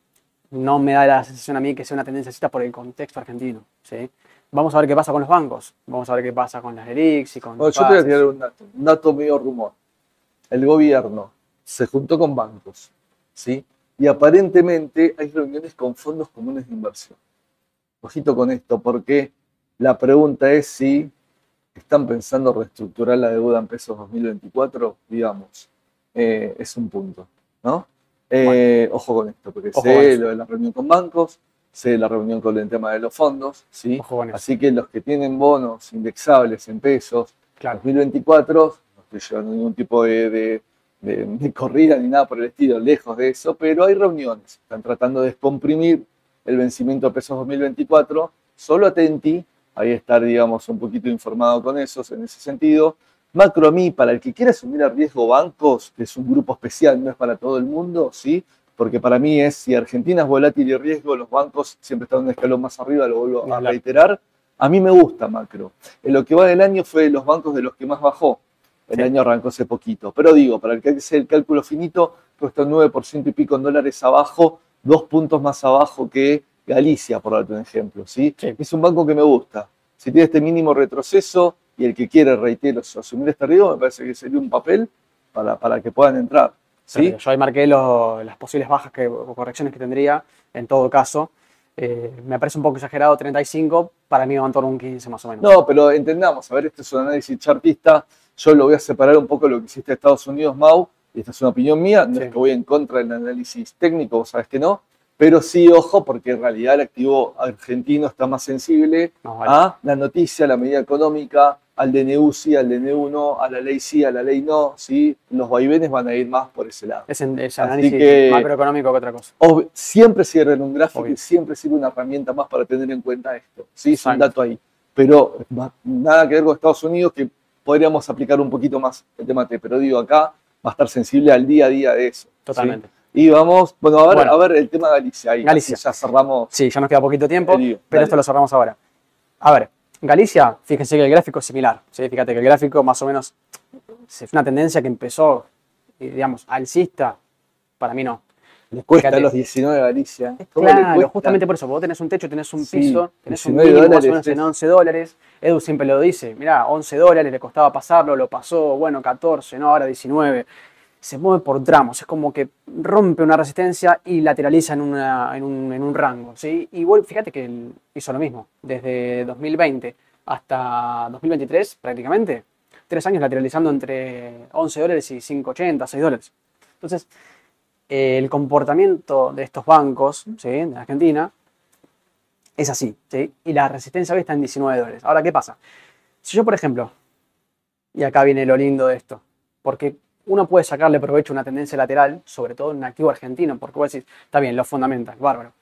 no me da la sensación a mí que sea una tendencia por el contexto argentino, ¿sí? Vamos a ver qué pasa con los bancos, vamos a ver qué pasa con las ERIX y con... Bueno, yo te voy a tirar un dato, un dato medio rumor. El gobierno se juntó con bancos, ¿sí? Y aparentemente hay reuniones con fondos comunes de inversión. Ojito con esto, porque la pregunta es si están pensando reestructurar la deuda en pesos 2024, digamos. Eh, es un punto, ¿no? Eh, Ojo con esto, porque Ojo sé eso. lo de la reunión con bancos, sé la reunión con el tema de los fondos, ¿sí? Ojo con eso. Así que los que tienen bonos indexables en pesos, Claro. 2024, no estoy llevando ningún tipo de, de- de- de corrida ni nada por el estilo, lejos de eso, pero hay reuniones, están tratando de descomprimir el vencimiento de pesos 2024, solo atenti, ahí estar, digamos, un poquito informado con esos en ese sentido. Macro a mí, para el que quiera asumir a riesgo bancos, que es un grupo especial, no es para todo el mundo, ¿sí? Porque para mí es, si Argentina es volátil y riesgo, los bancos siempre están un escalón más arriba, lo vuelvo a reiterar. A mí me gusta macro. En lo que va del año fue de los bancos de los que más bajó. El Sí. año arrancó hace poquito. Pero digo, para el que hace el cálculo finito, cuesta un 9% y pico en dólares abajo, dos puntos más abajo que Galicia, por darte un ejemplo. ¿sí? Sí. Es un banco que me gusta. Si tiene este mínimo retroceso y el que quiere, reitero, asumir este riesgo, me parece que sería un papel para, para que puedan entrar. ¿sí? Yo ahí marqué lo- las posibles bajas que, o correcciones que tendría en todo caso. Eh, me parece un poco exagerado 35, para mí va en torno a un 15 más o menos. No, pero entendamos, a ver, este es un análisis chartista, yo lo voy a separar un poco de lo que hiciste Estados Unidos, Mau, y esta es una opinión mía, no Sí. es que voy en contra del análisis técnico, vos sabes que no, pero sí, ojo, porque en realidad el activo argentino está más sensible No, vale. a la noticia, a la medida económica, al DNU sí, al DNU no, a la ley sí, a la ley no, sí, los vaivenes van a ir más por ese lado. Es, en- es análisis que- macroeconómico que otra cosa. Siempre sirve en un gráfico Obvio. y siempre sirve una herramienta más para tener en cuenta esto. Sí, es un dato ahí. Pero nada que ver con Estados Unidos, que podríamos aplicar un poquito más el tema T. Pero digo, acá va a estar sensible al día a día de eso. ¿sí? Totalmente. Y vamos, bueno, a ver, Bueno. a ver el tema de Galicia. Ahí, Galicia. ya cerramos. Sí, ya nos queda poquito tiempo, pero esto lo cerramos ahora. A ver, Galicia, fíjense que el gráfico es similar. ¿sí? Fíjate que el gráfico más o menos es una tendencia que empezó, eh, digamos, alcista. Para mí no. Le cuesta Fíjate. los 19 a Galicia. ¿Cómo le Claro, justamente por eso. Vos tenés un techo, tenés un Sí, piso, tenés un 19 mínimo más o dólares menos en es- 11 dólares. Edu siempre lo dice. Mirá, 11 dólares, le costaba pasarlo, lo pasó, bueno, 14, no, ahora 19. Se mueve por tramos, es como que rompe una resistencia y lateraliza en, en, un, en un rango. ¿sí? Y vos, fíjate que hizo lo mismo. Desde 2020 hasta 2023, prácticamente, tres años lateralizando entre 11 dólares y 5,80, 6 dólares. Entonces, el comportamiento de estos bancos ¿sí? de Argentina es así. ¿sí? Y la resistencia hoy está en 19 dólares. Ahora, ¿qué pasa? Si yo, por ejemplo, y acá viene lo lindo de esto, porque uno puede sacarle provecho a una tendencia lateral, sobre todo en un activo argentino, porque vos decís, está bien, lo fundamental, bárbaro.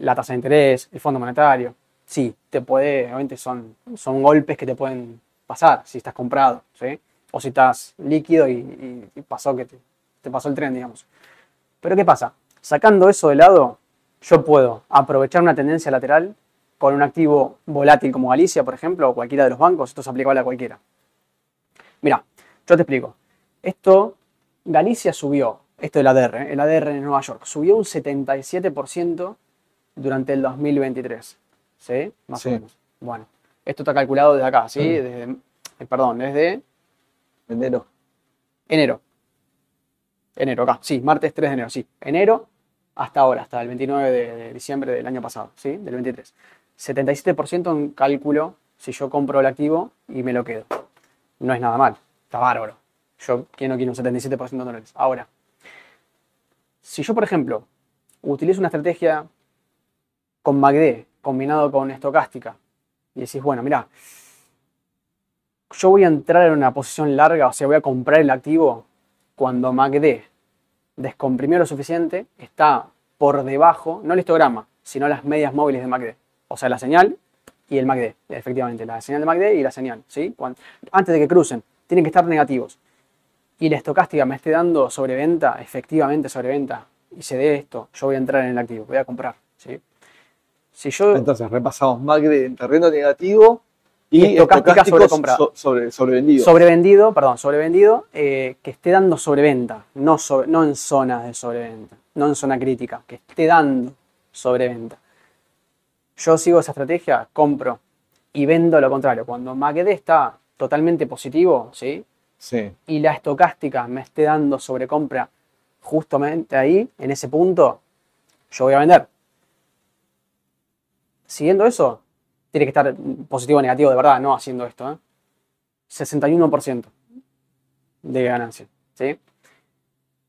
La tasa de interés, el fondo monetario, sí, te puede, obviamente son, son golpes que te pueden pasar si estás comprado, ¿sí? O si estás líquido y, pasó que te, te pasó el tren, digamos. Pero ¿qué pasa? Sacando eso de lado, yo puedo aprovechar una tendencia lateral con un activo volátil como Galicia, por ejemplo, o cualquiera de los bancos, esto es aplicable a cualquiera. Mira, yo te explico. Esto, Galicia subió, esto del ADR, ¿eh? el ADR en Nueva York, subió un 77% durante el 2023. ¿Sí? Más Sí. o menos. Bueno, esto está calculado desde acá, ¿sí? Desde, eh, perdón, desde Enero. enero. Enero, acá, sí, martes 3 de enero, sí. Enero hasta ahora, hasta el 29 de, de diciembre del año pasado, ¿sí? Del 23. 77% en cálculo si yo compro el activo y me lo quedo. No es nada mal, está bárbaro. Yo quién no quiero un 77% en dólares. Ahora, si yo, por ejemplo, utilizo una estrategia con MACD combinado con estocástica y decís, bueno, mira, yo voy a entrar en una posición larga, o sea, voy a comprar el activo cuando MACD descomprimió lo suficiente, está por debajo, no el histograma, sino las medias móviles de MACD. O sea, la señal y el MACD, efectivamente, la señal de MACD y la señal, ¿sí? Antes de que crucen, tienen que estar negativos. Y la estocástica me esté dando sobreventa, efectivamente sobreventa, y se dé esto, yo voy a entrar en el activo, voy a comprar. ¿sí? Si yo, Entonces repasamos MACD en terreno negativo y, estocástica estocástico sobrecomprado. so- sobre, sobrevendido. sobrevendido, perdón, sobrevendido, eh, que esté dando sobreventa, no, sobre- no en zonas de sobreventa, no en zona crítica, que esté dando sobreventa. Yo sigo esa estrategia, compro y vendo lo contrario. Cuando MACD está totalmente positivo, ¿sí? Y la estocástica me esté dando sobrecompra justamente ahí, en ese punto, yo voy a vender. Siguiendo eso, tiene que estar positivo o negativo de verdad, no haciendo esto. ¿eh? 61% de ganancia. ¿sí?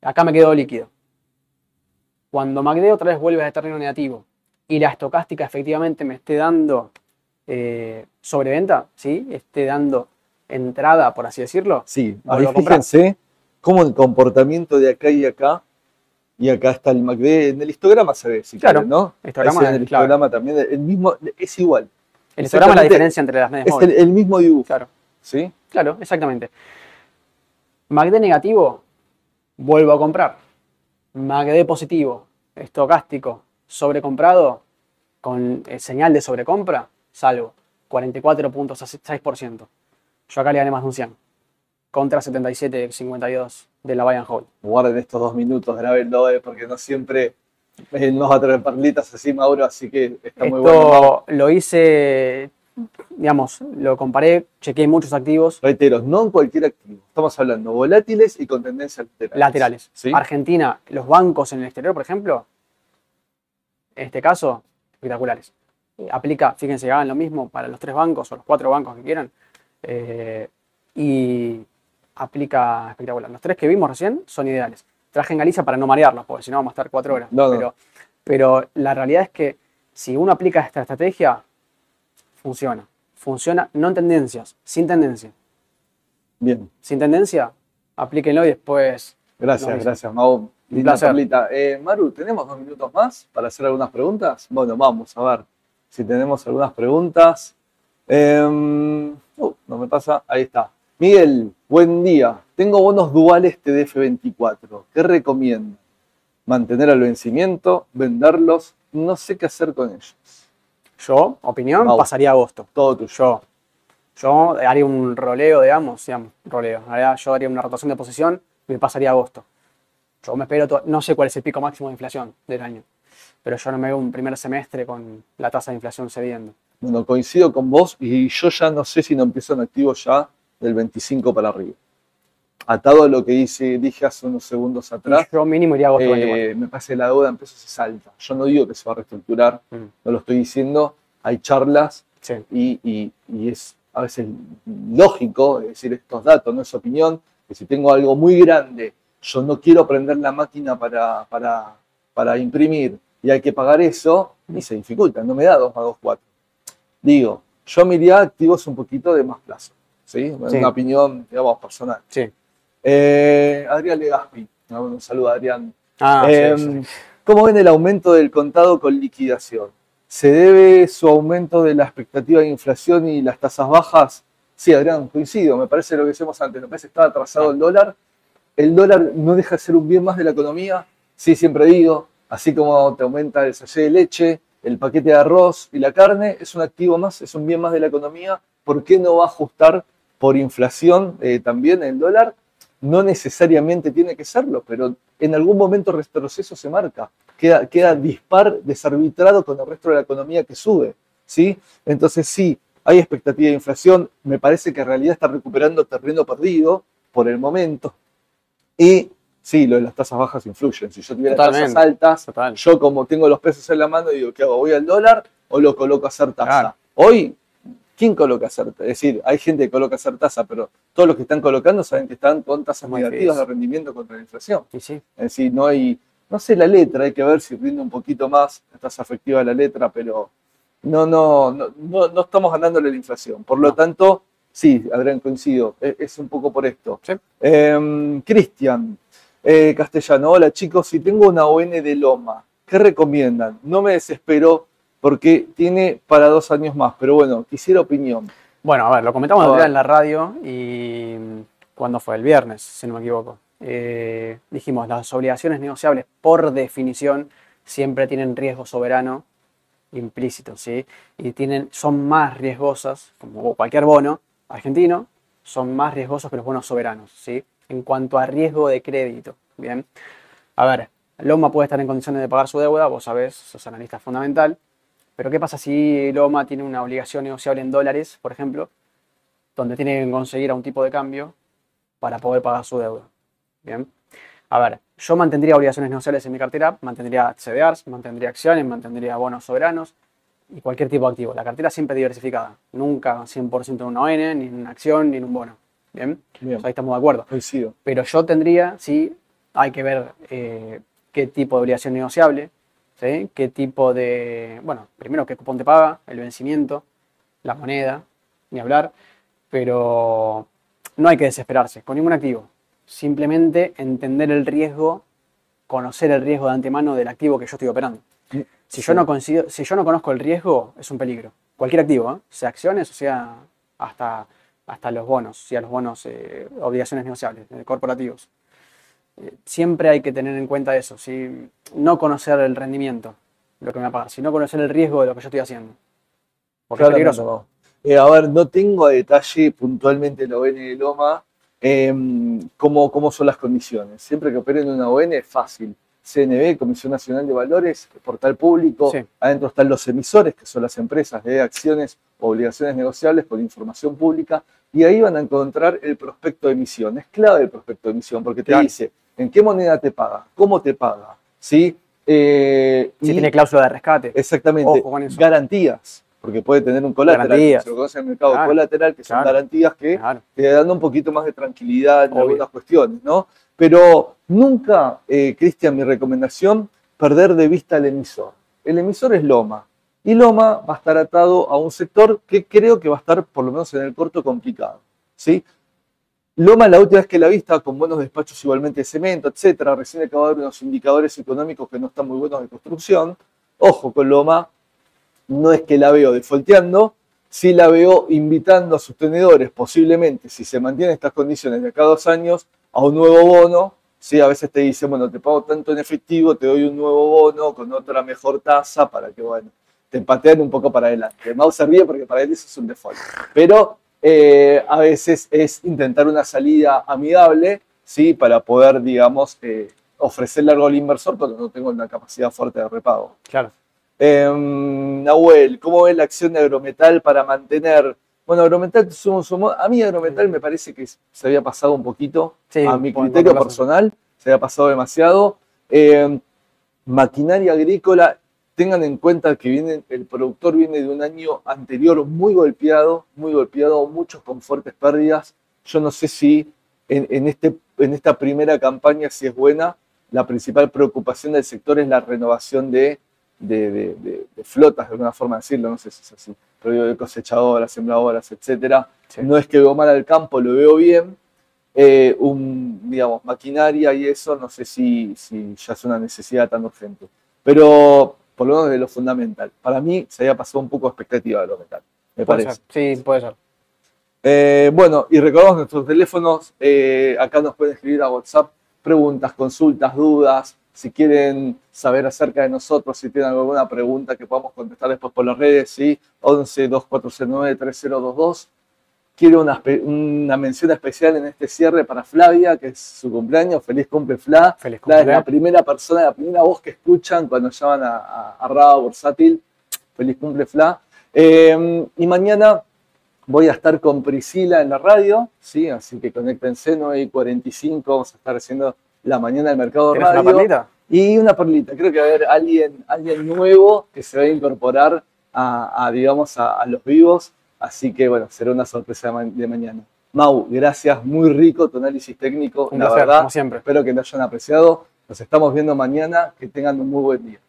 Acá me quedó líquido. Cuando MACD otra vez vuelve a terreno negativo y la estocástica efectivamente me esté dando eh, sobreventa, ¿sí? esté dando entrada, por así decirlo, Sí, ahí fíjense cómo el comportamiento de acá y acá, y acá está el MACD, en el histograma se ve, si Claro, quieren, ¿no? el histograma en el histograma también, el mismo, es igual, el histograma es la diferencia entre las medias es el, móviles. el mismo dibujo, Claro. ¿sí? Claro, exactamente. MACD negativo, vuelvo a comprar. MACD positivo, estocástico, sobrecomprado, con eh, señal de sobrecompra, salvo 44.6%. Yo acá le gané más de un 100. Contra 77.52 de la and hold. Guarden estos dos minutos, grábenlo, eh, porque no siempre eh, nos va a traer perlitas así, Mauro, así que está muy bueno. Mau. Esto lo hice, digamos, lo comparé, chequeé muchos activos Reitero, no en cualquier activo, estamos hablando volátiles y con tendencia lateral. laterales. ¿Sí? Argentina, los bancos en el exterior, por ejemplo, en este caso, espectaculares. Aplica, fíjense, hagan lo mismo para los tres bancos o los cuatro bancos que quieran. Eh, y aplica espectacular. Los tres que vimos recién son ideales. Traje en Galicia para no marearlos, porque si no vamos a estar cuatro horas. No, no. Pero, la realidad es que si uno aplica esta estrategia, funciona. Funciona no en tendencias, sin tendencia. Bien, Sin tendencia, aplíquenlo y después gracias, gracias, Mau. Un placer. Eh, Maru, ¿tenemos dos minutos más para hacer algunas preguntas? Bueno, vamos a ver si tenemos algunas preguntas. Em, uh, no me pasa, ahí está. Miguel, buen día. Tengo bonos duales TDF24. ¿Qué recomiendo? Mantener al vencimiento, venderlos, no sé qué hacer con ellos. Yo, opinión, pasaría a agosto. Todo tuyo. Yo, yo haría un roleo, digamos, digamos, roleo. Yo haría una rotación de posición y me pasaría a agosto. Yo me espero, no sé cuál es el pico máximo de inflación del año, pero yo no me veo un primer semestre con la tasa de inflación cediendo. Bueno, coincido con vos y yo ya no sé si no empiezo en activo ya del 25 para arriba. Atado a lo que hice, dije hace unos segundos atrás, Yo mínimo iría agosto 24. eh, me que la deuda en pesos se salta. Yo no digo que se va a reestructurar, Mm, no lo estoy diciendo, hay charlas sí, y, y- y es a veces lógico decir estos datos, no es opinión, que si tengo algo muy grande, yo no quiero prender la máquina para, para, para imprimir y hay que pagar eso, y se dificulta, no me da 2 más 2, 4. Digo, yo me iría a activos un poquito de más plazo, ¿sí? Sí. Una opinión, digamos, personal. sí. Eh, Adrián Legaspi, un saludo Adrián. Ah, Eh, sí, sí. ¿Cómo ven el aumento del contado con liquidación? ¿Se debe su aumento de la expectativa de inflación y las tasas bajas? Sí, Adrián, coincido, me parece lo que decíamos antes, me parece que está atrasado el dólar. El dólar no deja de ser un bien más de la economía, sí, siempre digo, así como te aumenta el sachet de leche, el paquete de arroz y la carne, es un activo más, es un bien más de la economía, ¿por qué no va a ajustar por inflación eh, también el dólar? No necesariamente tiene que serlo, pero en algún momento el retroceso se marca, queda, dispar, desarbitrado con el resto de la economía que sube, ¿sí? Entonces sí, hay expectativa de inflación, me parece que en realidad está recuperando terreno perdido por el momento, y sí, lo de las tasas bajas influyen, si yo tuviera tasas altas, Total. yo como tengo los pesos en la mano, digo, ¿qué hago? ¿Voy al dólar o lo coloco a hacer tasa? Claro. Hoy, ¿quién coloca a hacer tasa? Es decir, hay gente que coloca a hacer tasa, pero todos los que están colocando saben que están con tasas Muy negativas de difícil. rendimiento contra la inflación. Y sí. Es decir, no hay, no sé la letra, hay que ver si rinde un poquito más la tasa efectiva de la letra, pero no, no, no, no, no estamos ganándole la inflación. Por lo No. tanto, sí, Adrián, coincido, es, es un poco por esto. Sí. Em, Cristian, eh, Castellano, hola chicos, si tengo una ON de Loma, ¿qué recomiendan? No me desespero porque tiene para dos años más, pero bueno, quisiera opinión. Bueno, a ver, lo comentamos ver. en la radio y ¿cuándo fue? El viernes, si no me equivoco. eh, dijimos, las obligaciones negociables por definición siempre tienen riesgo soberano implícito, ¿sí? Y tienen, son más riesgosas, como cualquier bono argentino, son más riesgosos que los bonos soberanos, ¿sí? En cuanto a riesgo de crédito, ¿bien? A ver, Loma puede estar en condiciones de pagar su deuda, vos sabés, sos analista fundamental, pero ¿qué pasa si Loma tiene una obligación negociable en dólares, por ejemplo, donde tiene que conseguir a un tipo de cambio para poder pagar su deuda? Bien. A ver, yo mantendría obligaciones negociables en mi cartera, mantendría CDRs, mantendría acciones, mantendría bonos soberanos y cualquier tipo de activo. La cartera siempre diversificada, nunca 100% en una ON, ni en una acción, ni en un bono. Bien, Bien. ahí estamos de acuerdo. Coincido. Pero yo tendría, sí, hay que ver eh, qué tipo de obligación negociable, ¿sí? qué tipo de, bueno, primero qué cupón te paga, el vencimiento, la moneda, ni hablar, pero no hay que desesperarse con ningún activo. Simplemente entender el riesgo, conocer el riesgo de antemano del activo que yo estoy operando. Si, yo no consigo- si yo no conozco el riesgo, es un peligro. Cualquier activo, ¿eh? sea acciones o sea hasta, hasta los bonos, sea los bonos, eh, obligaciones negociables, eh, corporativos. Eh, siempre hay que tener en cuenta eso, ¿sí? no conocer el rendimiento, lo que me va a pagar, sino conocer el riesgo de lo que yo estoy haciendo. Porque es Claramente, peligroso. no. A ver, no tengo a detalle puntualmente la ON de Loma, eh, cómo, cómo son las condiciones. Siempre que operen una ON es fácil. CNB, Comisión Nacional de Valores, portal público, Sí. adentro están los emisores, que son las empresas de acciones o obligaciones negociables con información pública, y ahí van a encontrar el prospecto de emisión. Es clave el prospecto de emisión, porque te Claro. dice en qué moneda te paga, cómo te paga, ¿sí? Eh, Si y- tiene cláusula de rescate. Exactamente. Garantías, porque puede tener un colateral. Garantías. Se lo conoce en el mercado Claro, colateral, que son garantías que te dan un poquito más de tranquilidad en Obvio. algunas cuestiones, ¿no? Pero nunca, eh, Cristian, mi recomendación, perder de vista al emisor. El emisor es Loma. Y Loma va a estar atado a un sector que creo que va a estar, por lo menos en el corto, complicado. ¿sí? Loma, la última vez que la vi, estaba con buenos despachos igualmente de cemento, etcétera. Recién acabo de ver unos indicadores económicos que no están muy buenos de construcción. Ojo con Loma, no es que la veo defolteando, sí la veo invitando a sus tenedores, posiblemente, si se mantienen estas condiciones de acá a dos años, a un nuevo bono. Sí, a veces te dicen, bueno, te pago tanto en efectivo, te doy un nuevo bono con otra mejor tasa para que, bueno, te pateen un poco para adelante. Mau se ríe porque para él eso es un default. Pero eh, a veces es intentar una salida amigable, ¿sí? Para poder, digamos, eh, ofrecerle algo al inversor cuando no tengo una capacidad fuerte de repago. Claro. Em, Nahuel, ¿cómo ves la acción de Agrometal para mantener? Bueno, Agrometal, sumo, sumo- a mí Agrometal me parece que se había pasado un poquito, Sí, a mi criterio personal, se había pasado demasiado. Em, maquinaria agrícola, tengan en cuenta que viene, el productor viene de un año anterior muy golpeado, muy golpeado, muchos con fuertes pérdidas. Yo no sé si en, en este, en esta primera campaña, si es buena, la principal preocupación del sector es la renovación de, de, de- de- de flotas, de alguna forma de decirlo, no sé si es así, pero digo, de cosechadoras, sembradoras, etcétera. Sí. No es que veo mal al campo, lo veo bien. Eh, un, digamos, maquinaria y eso, no sé si, si ya es una necesidad tan urgente. Pero por lo menos de lo fundamental. Para mí se había pasado un poco de expectativa de lo metal, me Puede parece. ser. Sí, puede ser. Eh, bueno, y recordamos nuestros teléfonos, eh, acá nos pueden escribir a WhatsApp preguntas, consultas, dudas, si quieren saber acerca de nosotros, si tienen alguna pregunta que podamos contestar después por las redes, ¿sí? 11 2409 3022. Quiero una, una mención especial en este cierre para Flavia, que es su cumpleaños. Feliz cumple, Fla. Feliz Fla es la cumple. primera persona, la primera voz que escuchan cuando llaman a, a, a Raba Bursátil. Feliz cumple, Fla. Eh, y mañana voy a estar con Priscila en la radio, ¿sí? Así que conéctense, 9 y 45, vamos a estar haciendo la mañana del mercado ¿Tienes una radio. perlita? Y una perlita, creo que va a haber alguien, alguien nuevo que se va a incorporar a, a, digamos, a, a los vivos. Así que, bueno, será una sorpresa de, ma- de mañana. Mau, gracias, muy rico tu análisis técnico, Un la placer, verdad. como siempre. Espero que lo hayan apreciado. Nos estamos viendo mañana, que tengan un muy buen día.